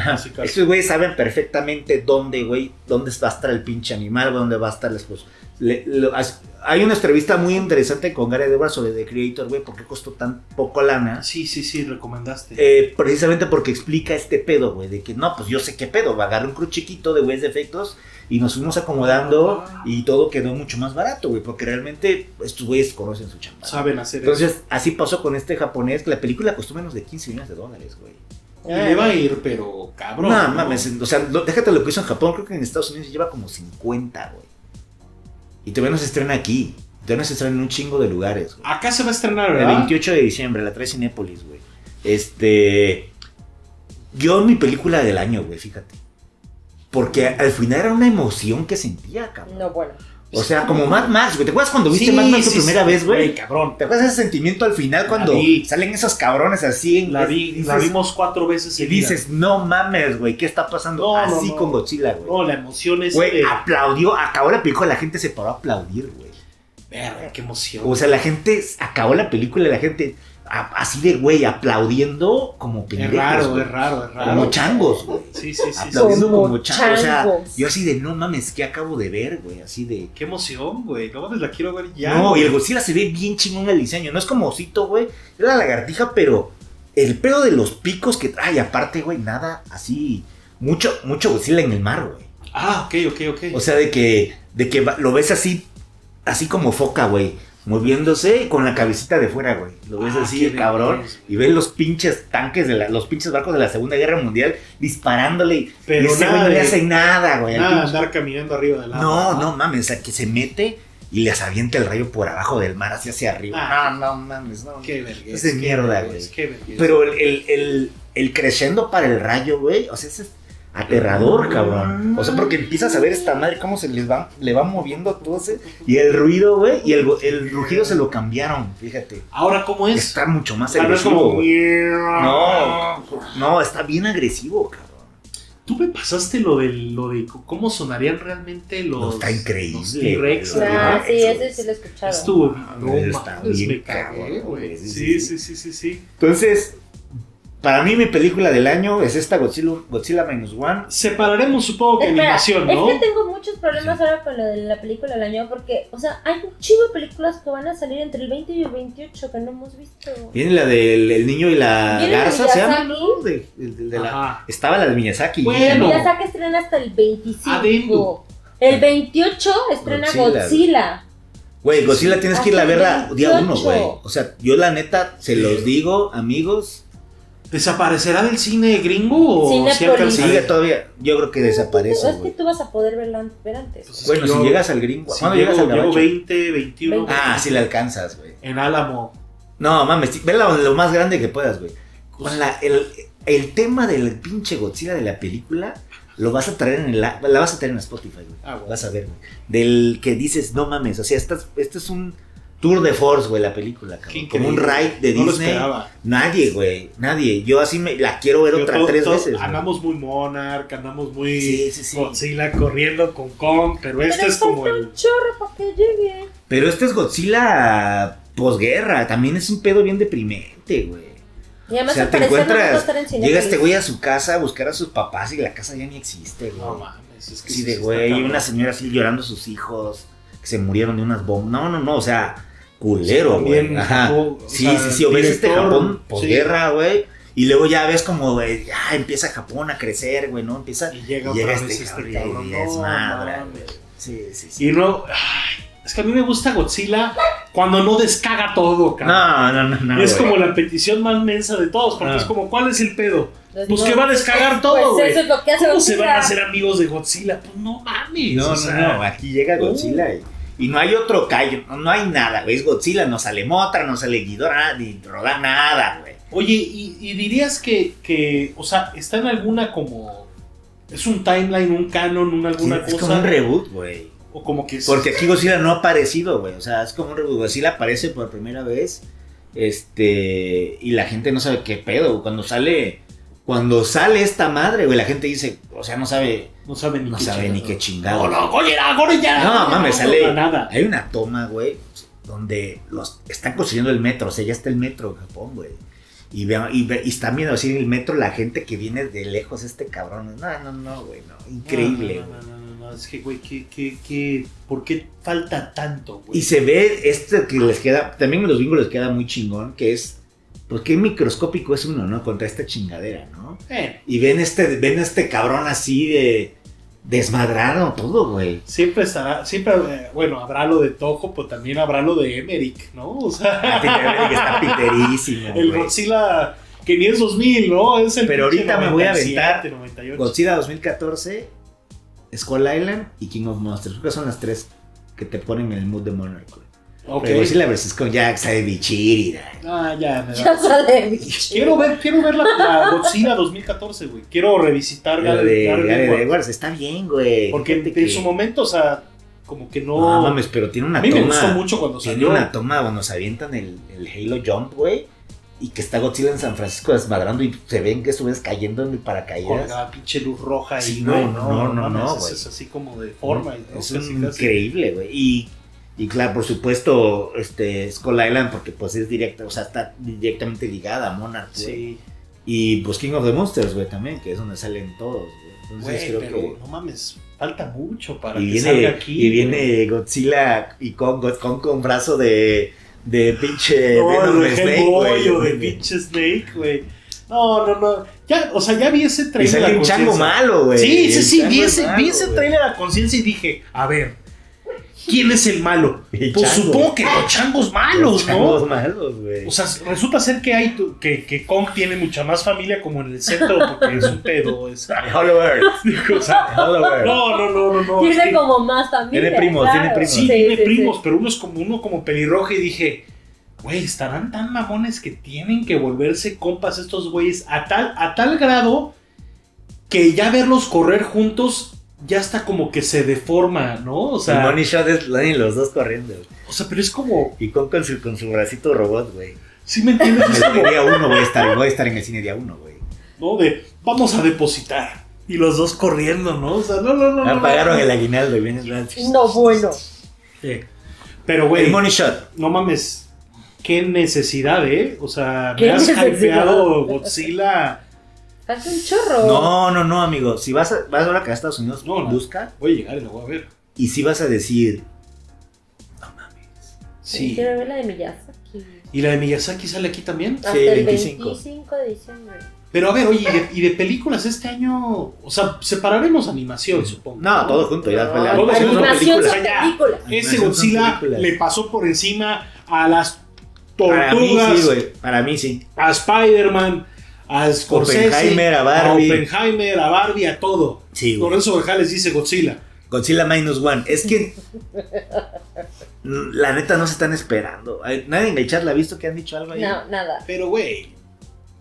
Estos güeyes saben perfectamente dónde, güey, dónde va a estar el pinche animal, güey, dónde va a estar el esposo. Le- lo- as- hay una entrevista muy interesante con Gary Edwards sobre The Creator, güey, por qué costó tan poco lana. Sí, sí, sí, recomendaste. Eh, precisamente porque explica este pedo, güey, de que no, pues yo sé qué pedo, agarré un crew chiquito de güeyes de efectos y nos fuimos acomodando y todo quedó mucho más barato, güey, porque realmente estos güeyes conocen su chamba. Saben hacer Entonces, así pasó con este japonés, que la película costó menos de 15 millones de dólares, güey. le va a ir, pero cabrón. no, ¿no? mames, o sea, déjate lo que hizo en Japón, creo que en Estados Unidos lleva como 50, güey. Y todavía no se estrena aquí, todavía no se estrena en un chingo de lugares, güey. Acá se va a estrenar, El ¿verdad? 28 de diciembre, la trae Cinépolis, güey. Este. Yo, mi película del año, güey, fíjate. Porque al final era una emoción que sentía, cabrón. No, bueno. O sea, como Mad Max, güey. ¿Te acuerdas cuando viste Sí, Mad Max sí, primera sí, vez, güey? cabrón. ¿Te acuerdas ese sentimiento al final cuando salen esos cabrones así en La, y vi, dices- la vimos cuatro veces Y dices, no mames, güey, ¿qué está pasando? No, no, así no. con Godzilla, güey. No, la emoción es Güey, de... aplaudió, acabó la película, la gente se paró a aplaudir, güey. Verga, qué emoción. O sea, la gente acabó la película y la gente a- así de güey aplaudiendo como es pendejos. raro, güey. es raro, es raro. Como changos, güey. Sí, sí, sí. Aplaudiendo Como como, changos. O sea, yo así de no mames, ¿qué acabo de ver, güey? Así de. Qué emoción, güey. No mames, la quiero ver ya. no, y el Godzilla se ve bien chingón el diseño. No es como osito, güey. Es la lagartija, pero el pedo de los picos que trae, aparte, güey, nada así. Mucho, mucho Godzilla en el mar, güey. Ah, ok, ok, ok. O sea, de que, de que lo ves así, así como foca, güey. Moviéndose con la cabecita de fuera, güey. Lo ves Ah, así, cabrón. Y ves los pinches tanques, de la- los pinches barcos de la Segunda Guerra Mundial disparándole. y Pero ese güey no le hace nada, güey. Nada, pinche- andar caminando arriba del agua. No, no mames, o sea, que se mete y les avienta el rayo por abajo del mar, así hacia arriba. Ah. no, no mames, no. Qué vergüenza. Es mierda, vergüenza. Pero el, el, el, el crescendo para el rayo, güey, o sea, ese es aterrador, cabrón. O sea, porque empiezas a ver esta madre cómo se les va, le va moviendo todo ese. Y el ruido, güey, y el, el rugido se lo cambiaron, fíjate. Ahora, ¿cómo es? Está mucho más Ah, agresivo. como. No, no, está bien agresivo, cabrón. Tú me pasaste lo de, lo de cómo sonarían realmente los. No, está increíble, Los T-Rex. Ah, sí, ese sí lo he escuchado. Estuvo. No Está bien me cagué, cabrón, güey. güey. Sí, Sí, sí, sí, sí, sí, sí. Entonces, para mí mi película del año es esta Godzilla, Godzilla Minus One. Separaremos, supongo que Espera, animación, ¿no? Es que tengo muchos problemas ahora con lo de la película del año porque, o sea, hay un chivo de películas que van a salir entre el 20 y el 28 que no hemos visto. Viene la del el niño y la garza, ¿se llama? ¿no? De, de- de la- estaba la de Miyazaki. Bueno. Miyazaki estrena hasta el 25. Adendo. El 28 estrena Godzilla. Godzilla. Güey, Godzilla tienes que ir a verla día 28. uno, güey. O sea, yo la neta, se los digo, amigos. ¿Desaparecerá del cine gringo o si? Sigue todavía. Yo creo que desaparece, es que tú vas a poder verla an- ver antes. Pues, Bueno, yo- si llegas al gringo. Si ¿Cuándo llego, llegas al gabacho? 20, 21. 20. Ah, sí la alcanzas, güey. En Álamo. No, mames, vela lo más grande que puedas, güey. Con la, el, el tema del pinche Godzilla de la película, lo vas a traer en el, la vas a traer en Spotify, güey. Ah, bueno. Vas a ver, güey. Del que dices, no mames, o sea, esta, es- este es un tour de force, güey, la película, cabrón. Como un ride de No lo Disney. esperaba. Nadie, güey, nadie. Yo así me la quiero ver Yo otra todo- tres todo- veces. güey. Andamos muy Monarch, andamos muy Sí, sí, sí. Godzilla corriendo con Kong, pero este Pero es como el... chorro para que llegue. Pero este es Godzilla posguerra, también es un pedo bien deprimente, güey. Y además O sea, te encuentras, estar en llega este güey a su casa a buscar a sus papás y la casa ya ni existe, güey. No mames, es que sí de güey, una señora así llorando a sus hijos que se murieron de unas bombas. No, no, no, o sea, culero, Sí, güey. también, Ajá. o- o Sí, sea, sí, sí, o ves este Japón sí. posguerra, güey. Y luego ya ves como, güey, ya empieza Japón a crecer, güey, ¿no? Empieza. Y llega este este cabrón cabrón. y güey. Sí, sí, sí. Y no... ay, es que a mí me gusta Godzilla cuando no descaga todo, cabrón. No, no, no, no. es güey. como la petición más mensa de todos, porque Ah. es como, ¿cuál es el pedo? Pues Pues no. que va a descargar todo, Pues güey. eso es lo que hace ¿Cómo se Godzilla. van a hacer amigos de Godzilla? Pues no mames. No, o no, sea, no, aquí llega Godzilla y, y no hay otro callo, no, no hay nada, güey. Es Godzilla, no sale Motra, no sale Ghidorah, ni Rodan, nada, güey. Oye, y, y dirías que, que, o sea, está en alguna como... Es un timeline, un canon, un alguna es cosa. como un reboot, güey. o como que... es- Porque aquí Godzilla no ha aparecido, güey. O sea, es como un reboot. Godzilla aparece por primera vez. Este. Y la gente no sabe qué pedo. Cuando sale. Cuando sale esta madre, güey, la gente dice. O sea, no sabe. No sabe ni No qué sabe ni qué chingado. chingado. No, no, Gojira. No, mames, sale. nada. Hay una toma, güey, donde los están construyendo el metro, o sea, ya está el metro en Japón, güey. Y, vean- y, ve- y están viendo así en el metro la gente que viene de lejos, este cabrón. No, no, no, güey, no. Increíble, No, güey. no, no, no, no, es que, güey, ¿qué, qué, qué, ¿por qué falta tanto, güey? Y se ve este que les queda, también a los gringos les queda muy chingón, que es, pues qué microscópico es uno, ¿no? Contra esta chingadera, ¿no? Eh, Y ven este, ven este cabrón así de desmadrado todo, güey. siempre estará, siempre, eh, bueno, habrá lo de Toho, pero también habrá lo de Emmerich, ¿no? (laughs) O sea, Ah, Eric está piterísimo, el. Godzilla que ni es 2000, ¿no? Es el Pero ahorita me voy a 97, aventar 98. Godzilla 2014, Skull Island y King of Monsters. Creo que son las tres que te ponen en el mood de Monarch, güey. Ok. Pero Godzilla vs. Kong ya sale Bichiri. Ah, ya, me da. Ya sale bicho. Quiero ver, quiero ver la, la Godzilla 2014, güey. Quiero revisitar Lo Gareth- de Edwards. Edwards está bien, güey. Porque en, su momento, o sea, como que no. No mames, pero tiene una a mí me toma. gustó mucho cuando Tiene salió. una toma cuando se avientan el, el Halo Jump, güey. Y que está Godzilla en San Francisco desmadrando y se ven que subes cayendo en el con paracaídas. la pinche luz roja Sí, y no, güey, no, no, mames, no, es- güey. Es así como de forma. y ¿no? es casi. increíble, güey. Y, y claro, por supuesto, este Skull Island, porque pues es directa, o sea, está directamente ligada a Monarch, güey. Sí, Y pues King of the Monsters, güey, también, que es donde salen todos, güey. Entonces creo pero que. no mames, falta mucho para Y que salga aquí. y viene Godzilla y con, con, con brazo de, de pinche No, Venom de Snake, güey. o de pinche Snake, güey. No, no, no. Ya, o sea, ya vi ese Y trailer. sale a un chango malo, güey. Sí, sí, sí, vi es ese, malo, vi ese trailer a conciencia y dije, a ver, ¿quién es el malo? El Pues chango. supongo que los changos malos, Los changos ¿no? malos, güey. O sea, resulta ser que hay tu- que, que Kong tiene mucha más familia como en el centro porque es un pedo. Es, (laughs) Hollow Earth. (laughs) o sea, Hollow Earth. no, no, no, no, no. es Tiene que- como más familia. Tiene primos, claro. tiene primos. Sí, tiene sí, primos, sí. pero uno es como uno como pelirroja y dije, güey, estarán tan mamones que tienen que volverse compas estos güeyes a tal, a tal grado que ya verlos correr juntos ya está como que se deforma, ¿no? O sea, money shot es los dos corriendo. o sea, pero es como, Y con, con, su, con su bracito robot, güey. ¿sí me entiendes? Es El como, día uno voy a estar, voy a estar en el cine día uno, güey. ¿no? De, vamos a depositar. Y los dos corriendo, ¿no? O sea, no, no, no. Ya no, pagaron no. el aguinaldo y vienes No, bueno. Sí. Pero, güey, El money shot. no mames, qué necesidad, ¿eh? O sea, ¿Qué me has hypeado Godzilla. Hace un chorro. No, no, no, amigo. Si vas, a, vas ahora que a Estados Unidos, No, no. busca. Voy a llegar y lo voy a ver. Y si vas a decir, no mames. Sí. Quiero ver la de Miyazaki. ¿Y la de Miyazaki sale aquí también? Hasta Sí, el 25. 25 de diciembre. Pero a ver, oye, ¿y de, y de películas este año? O sea, separaremos animación, supongo. No, todo junto, ya fue la animación Animación películas. Ese Godzilla le pasó por encima a las Para mí tortugas, sí, güey. Para mí sí. a Spider-Man, a Scorsese, Oppenheimer, a Barbie. Oppenheimer, a Barbie, a todo. Sí, güey. Lorenzo Verjales dice Godzilla. Godzilla Minus One. Es que. la neta no se están esperando. Nadie en el chat la ha visto que han dicho algo ahí. No, nada. Pero, güey,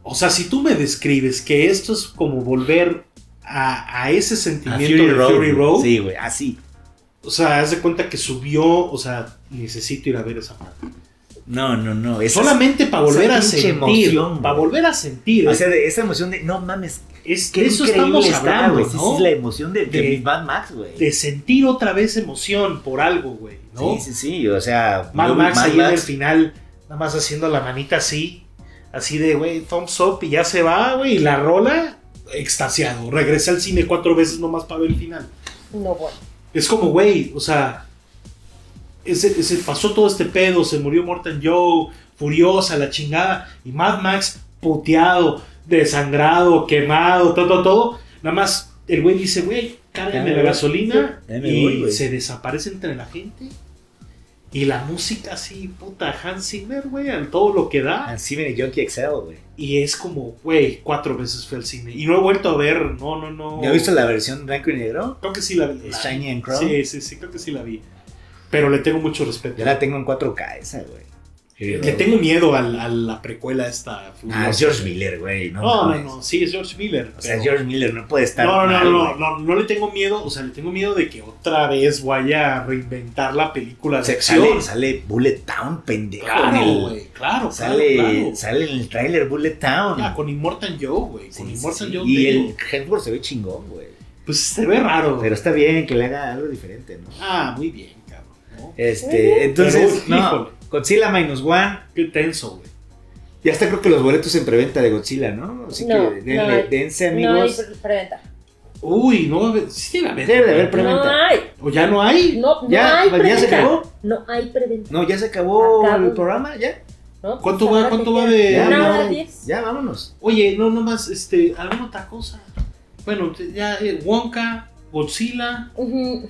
o sea, si tú me describes que esto es como volver a, a ese A sentimiento Fury de Road. Fury Road, Sí, güey, así. o sea, haz de cuenta que subió, o sea, necesito ir a ver esa parte. No, no, no. esa- Solamente para volver a esa sentir, para volver a sentir. O sea, de esa emoción de. No mames. es, Qué de eso estamos está, hablando, güey. Sí, ¿no? sí, es la emoción de, de, De- Mad Max, güey. De sentir otra vez emoción por algo, güey, ¿no? Sí, sí, sí. O sea, Mad yo Max Mad ahí en el final, nada más haciendo la manita así, así de, güey, thumbs up y ya se va, güey, y la rola, extasiado. Regresé al cine cuatro veces nomás para ver el final. No, bueno. Es como, güey, o sea, ese, ese pasó todo este pedo, se murió Morton Joe, furiosa, la chingada, y Mad Max puteado, desangrado, quemado, todo, todo, todo. Nada más el güey dice, güey, cárgame la gasolina y se desaparece entre la gente. Y la música así, puta, Hans Zimmer, güey, en todo lo que da. Hans Zimmer y Junkie XL, güey. Y es como, güey, cuatro veces fui al cine. Y no he vuelto a ver, no, no, no. ¿Ya has visto la versión blanco y negro? Creo que sí la vi. Shiny and Chrome. Sí, sí, sí, creo que sí la vi. Pero le tengo mucho respeto. Yo la tengo en 4K esa, güey. Le tengo miedo a, la precuela esta. Ah, es George Miller, güey. No, No, no, sí, es George Miller. O sea, George Miller no puede estar. no, no, mal, no, no, no, no le tengo miedo, o sea, le tengo miedo de que otra vez vaya a reinventar la película O de sea, acción. sale, sale Bullet Town, pendejo. en Claro, güey, claro, Sale, claro, sale en el tráiler Bullet Town. Ya, con Immortal Joe, güey, con sí, Immortal sí. Joe. Y el Hemsworth se ve chingón, güey. Pues se ve raro. Pero está bien que le haga algo diferente, ¿no? Ah, muy bien. ¿No? Este, entonces, Pero, no, híjole. Godzilla Minus One. Qué tenso, güey. Ya está, creo que los boletos en preventa de Godzilla, ¿no? Así No, que denle, no dense, No hay amigos. preventa. Uy, no va a haber. Sí debe haber. Debe de haber No preventa. hay. ¿O ya no hay? No, no Ya, hay pues, ya se preventa. acabó. No hay preventa. No, ya se acabó Acabo. el programa, ya. ¿no? ¿Cuánto Pues va- cuánto va de- Ya, Nada, ya, 10. ya, vámonos. Oye, no, nomás, este, alguna otra cosa. Bueno, ya, eh, Wonka, Godzilla. Ujú.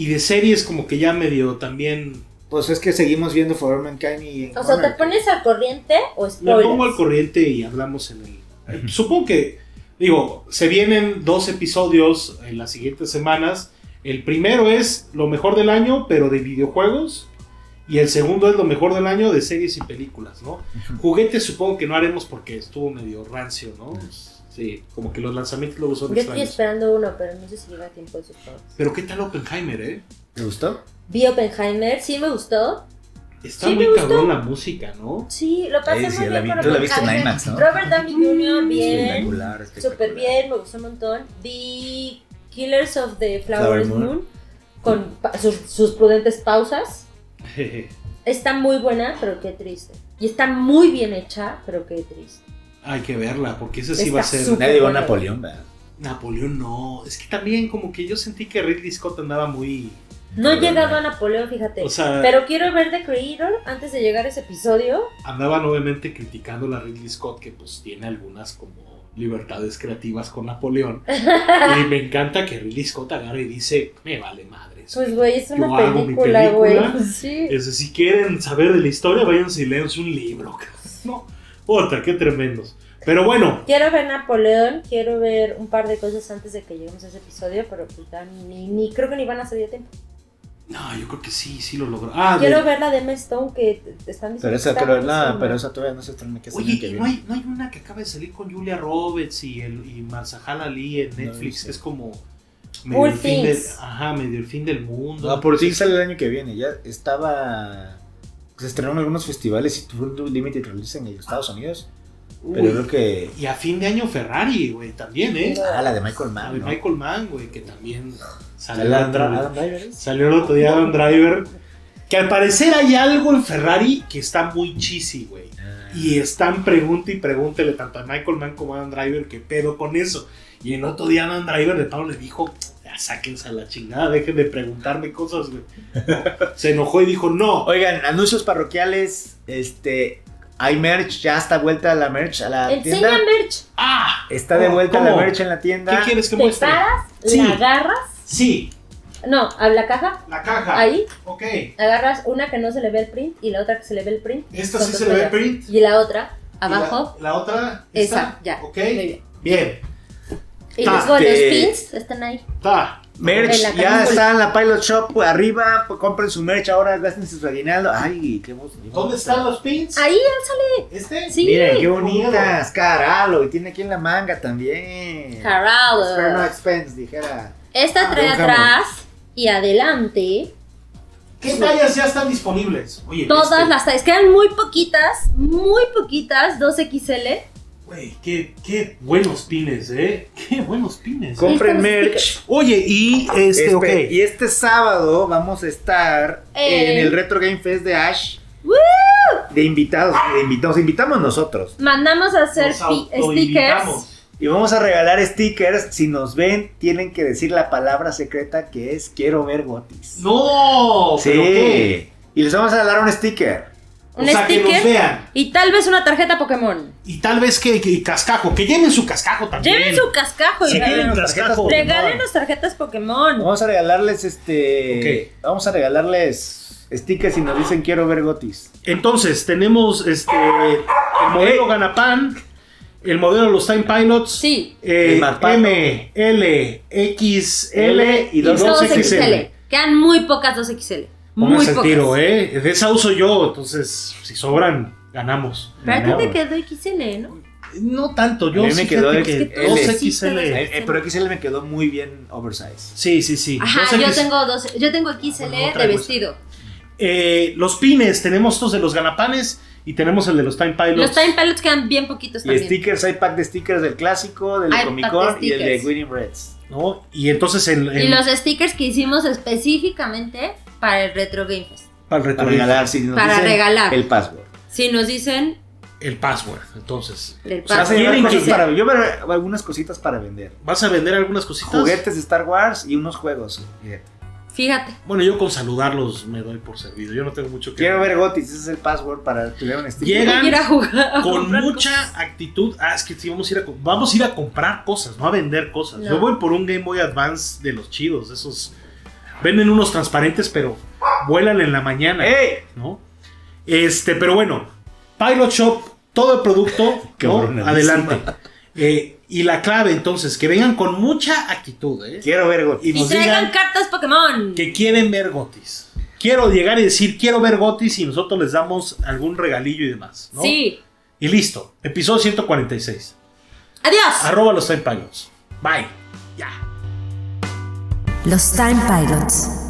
Y de series como que ya medio también. Pues es que seguimos viendo For All Mankind y. O sea, ¿te pones al corriente o Me spoilers? pongo al corriente y hablamos en el. eh, Supongo que, digo, se vienen dos episodios en las siguientes semanas. El primero es lo mejor del año, pero de videojuegos. Y el segundo es lo mejor del año de series y películas, ¿no? Juguetes supongo que no haremos porque estuvo medio rancio, ¿no? Sí, como que los lanzamientos luego son Yo estoy extraños. esperando uno, pero no sé si llega a tiempo de sus juegos. Pero ¿qué tal Oppenheimer, eh? ¿Te gustó? Vi Oppenheimer, sí me gustó. Está Sí, muy me gustó. cabrón la música, ¿no? Sí, lo pasé sí, muy la bien vi- con tú la viste en Oppenheimer. IMAX, ¿no? Robert Downey Jr., bien. Espectacular, espectacular. Súper bien, me gustó un montón. Vi Killers of the Flower Flower Moon, Moon. con pa- sus, sus prudentes pausas. (laughs) Está muy buena, pero qué triste. Y está muy bien hecha, pero qué triste. Hay que verla, porque ese sí va a ser. Nadie buena. Napoleón, ¿verdad? Napoleón no. Es que también como que yo sentí que Ridley Scott andaba muy. No he llegado a Napoleón, fíjate. O sea- pero quiero ver The Creator antes de llegar a ese episodio. Andaban obviamente criticando a la Ridley Scott que pues tiene algunas como libertades creativas con Napoleón. (laughs) y me encanta que Ridley Scott agarre y dice, me vale madres. Pues, güey, es Yo una hago mi película, güey. Pues, sí. Es decir, si quieren saber de la historia, váyanse y léanse un libro. No, otra, qué tremendos. Pero bueno, Quiero ver Napoleón, quiero ver un par de cosas antes de que lleguemos a ese episodio, pero pues ya ni, ni creo que ni van a salir a tiempo. no, yo creo que sí, sí lo logró. Ah, Quiero de- ver la de Emma Stone que te- están diciendo Pero esa, pero, la, buenísima. pero esa todavía no se estrena. que Oye, ¿y no hay, no hay una que acaba de salir con Julia Roberts y, el, y Marsajal Ali en No Netflix, sé. que es como medio el, fin del, Things. ajá, medio el fin del mundo. No, por sí sale el año que viene. Ya estaba. Se estrenaron algunos festivales y tuvo un limited release en Estados Unidos. Pero Uy, creo que. Y a fin de año Ferrari, güey, también, ¿eh? Ah, la de Michael La Mann. de ¿no? Michael Mann, güey, que también salió, Adam, otro. Adam Driver. ¿es? Salió el otro día Adam Driver. Que al parecer hay algo en Ferrari que está muy cheesy, güey. Ah. Y están pregunta y pregúntele tanto a Michael Mann como a Adam Driver qué pedo con eso. Y el otro día Adam Driver de Pablo le dijo, ya sáquense a la chingada, dejen de preguntarme cosas, güey. (laughs) Se enojó y dijo, no. Oigan, anuncios parroquiales. Este. Hay merch, ya está vuelta la merch a la Enseña tienda. merch. Ah, Está de ¿Cómo? vuelta la merch en la tienda. ¿qué quieres que Te muestre? paras, Sí. la agarras. Sí, No, a la caja. la caja. Ahí Ok. agarras una que no se le ve el print y la otra que se le ve el print. Esta sí se le ve el print. Y la otra, abajo, La, la otra. esa, esta. ya. Ok. Muy bien. Bien. Y Ta, los, bueno, los te- pins están ahí. Está. Merch, ya está en la Pilot Shop pues, arriba. Pues, compren su merch ahora, gasten su aguinaldo. Ay, qué bonito. ¿Dónde están los pins? Ahí sale. ¿Este? Sí. Miren, qué bonitas. Caralo. Y tiene aquí en la manga también. Spare no Caralo. expense, dijera. Esta trae atrás y adelante ¿Qué tallas ya están disponibles? Oye, todas este- las tallas. Quedan muy poquitas, muy poquitas, 2XL. Güey, qué, qué buenos pines, ¿eh? Qué buenos pines. Compren merch. Oye, y este, ok. Y este sábado vamos a estar Eh. en el Retro Game Fest de Ash. ¡Woo! De invitados, de invitados, invitamos nosotros. Mandamos a hacer stickers. Y vamos a regalar stickers. Si nos ven, tienen que decir la palabra secreta que es quiero ver gotis. No, sí. ¿pero qué? Y les vamos a dar un sticker. Un o sea, que nos sticker vean. y tal vez una tarjeta Pokémon. Y tal vez que, que cascajo, que lleven su cascajo también. Lleven su cascajo y Sí, regalen- cascajo. regálenos tarjetas Pokémon. Vamos a regalarles este. Vamos a regalarles stickers y nos dicen quiero ver gotis. Entonces, tenemos este el modelo Ganapan, el modelo de los Time Pilots, Sí. eh. M, L, XL y Y dos 2XL. Quedan muy pocas 2XL. Muy Pónganse el tiro, ¿eh? De esa uso yo, entonces, si sobran, ganamos. Pero a ti te quedó XL, ¿no? No tanto, yo A mí me sí quedó que el- 2XL. Eh, eh, pero XL me quedó muy bien oversize. Sí, sí, sí. Ajá, 2XL. yo tengo dos, yo tengo XL Bueno, no de vestido. Eh, los pines, tenemos estos de los ganapanes y tenemos el de los Time Pilots. Los Time Pilots quedan bien poquitos Y también. stickers, hay pack de stickers del clásico, del Hay Comic Con de y el de stickers. Winning Reds. ¿no? Y entonces los stickers que hicimos específicamente para el Retro Game Fest. para el retro- Para regalar, si nos Para dicen regalar. el password. Si nos dicen el password. Entonces, el O sea, password, quieren cosas que- para, yo voy a- algunas cositas para vender. ¿vas a vender algunas cositas? Juguetes de Star Wars y unos juegos. Fíjate. fíjate. Bueno, yo con saludarlos me doy por servido. Yo no tengo mucho que Quiero ver Gotis, ese es el password para tuviera un sticker. Llegan a ir a jugar. a con mucha cosas. actitud. Ah, es que sí, vamos a ir a, vamos a ir a comprar cosas, no a vender cosas. No. Yo voy por un Game Boy Advance de los chidos, esos. Venden unos transparentes, pero vuelan en la mañana. ¡Ey! ¿no? Este, pero bueno, Pilot Shop, todo el producto, (laughs) Qué ¿no? adelante. Eh, y la clave, entonces, que vengan con mucha actitud, ¿eh? Quiero ver Gotis. Y Y nos traigan digan cartas Pokémon. que quieren ver Gotis. Quiero llegar y decir, quiero ver Gotis y nosotros les damos algún regalillo y demás, ¿no? Sí. Y listo, episodio 146. Adiós. Arroba los Time Pilots. Bye. Ya. Los Time Pilots.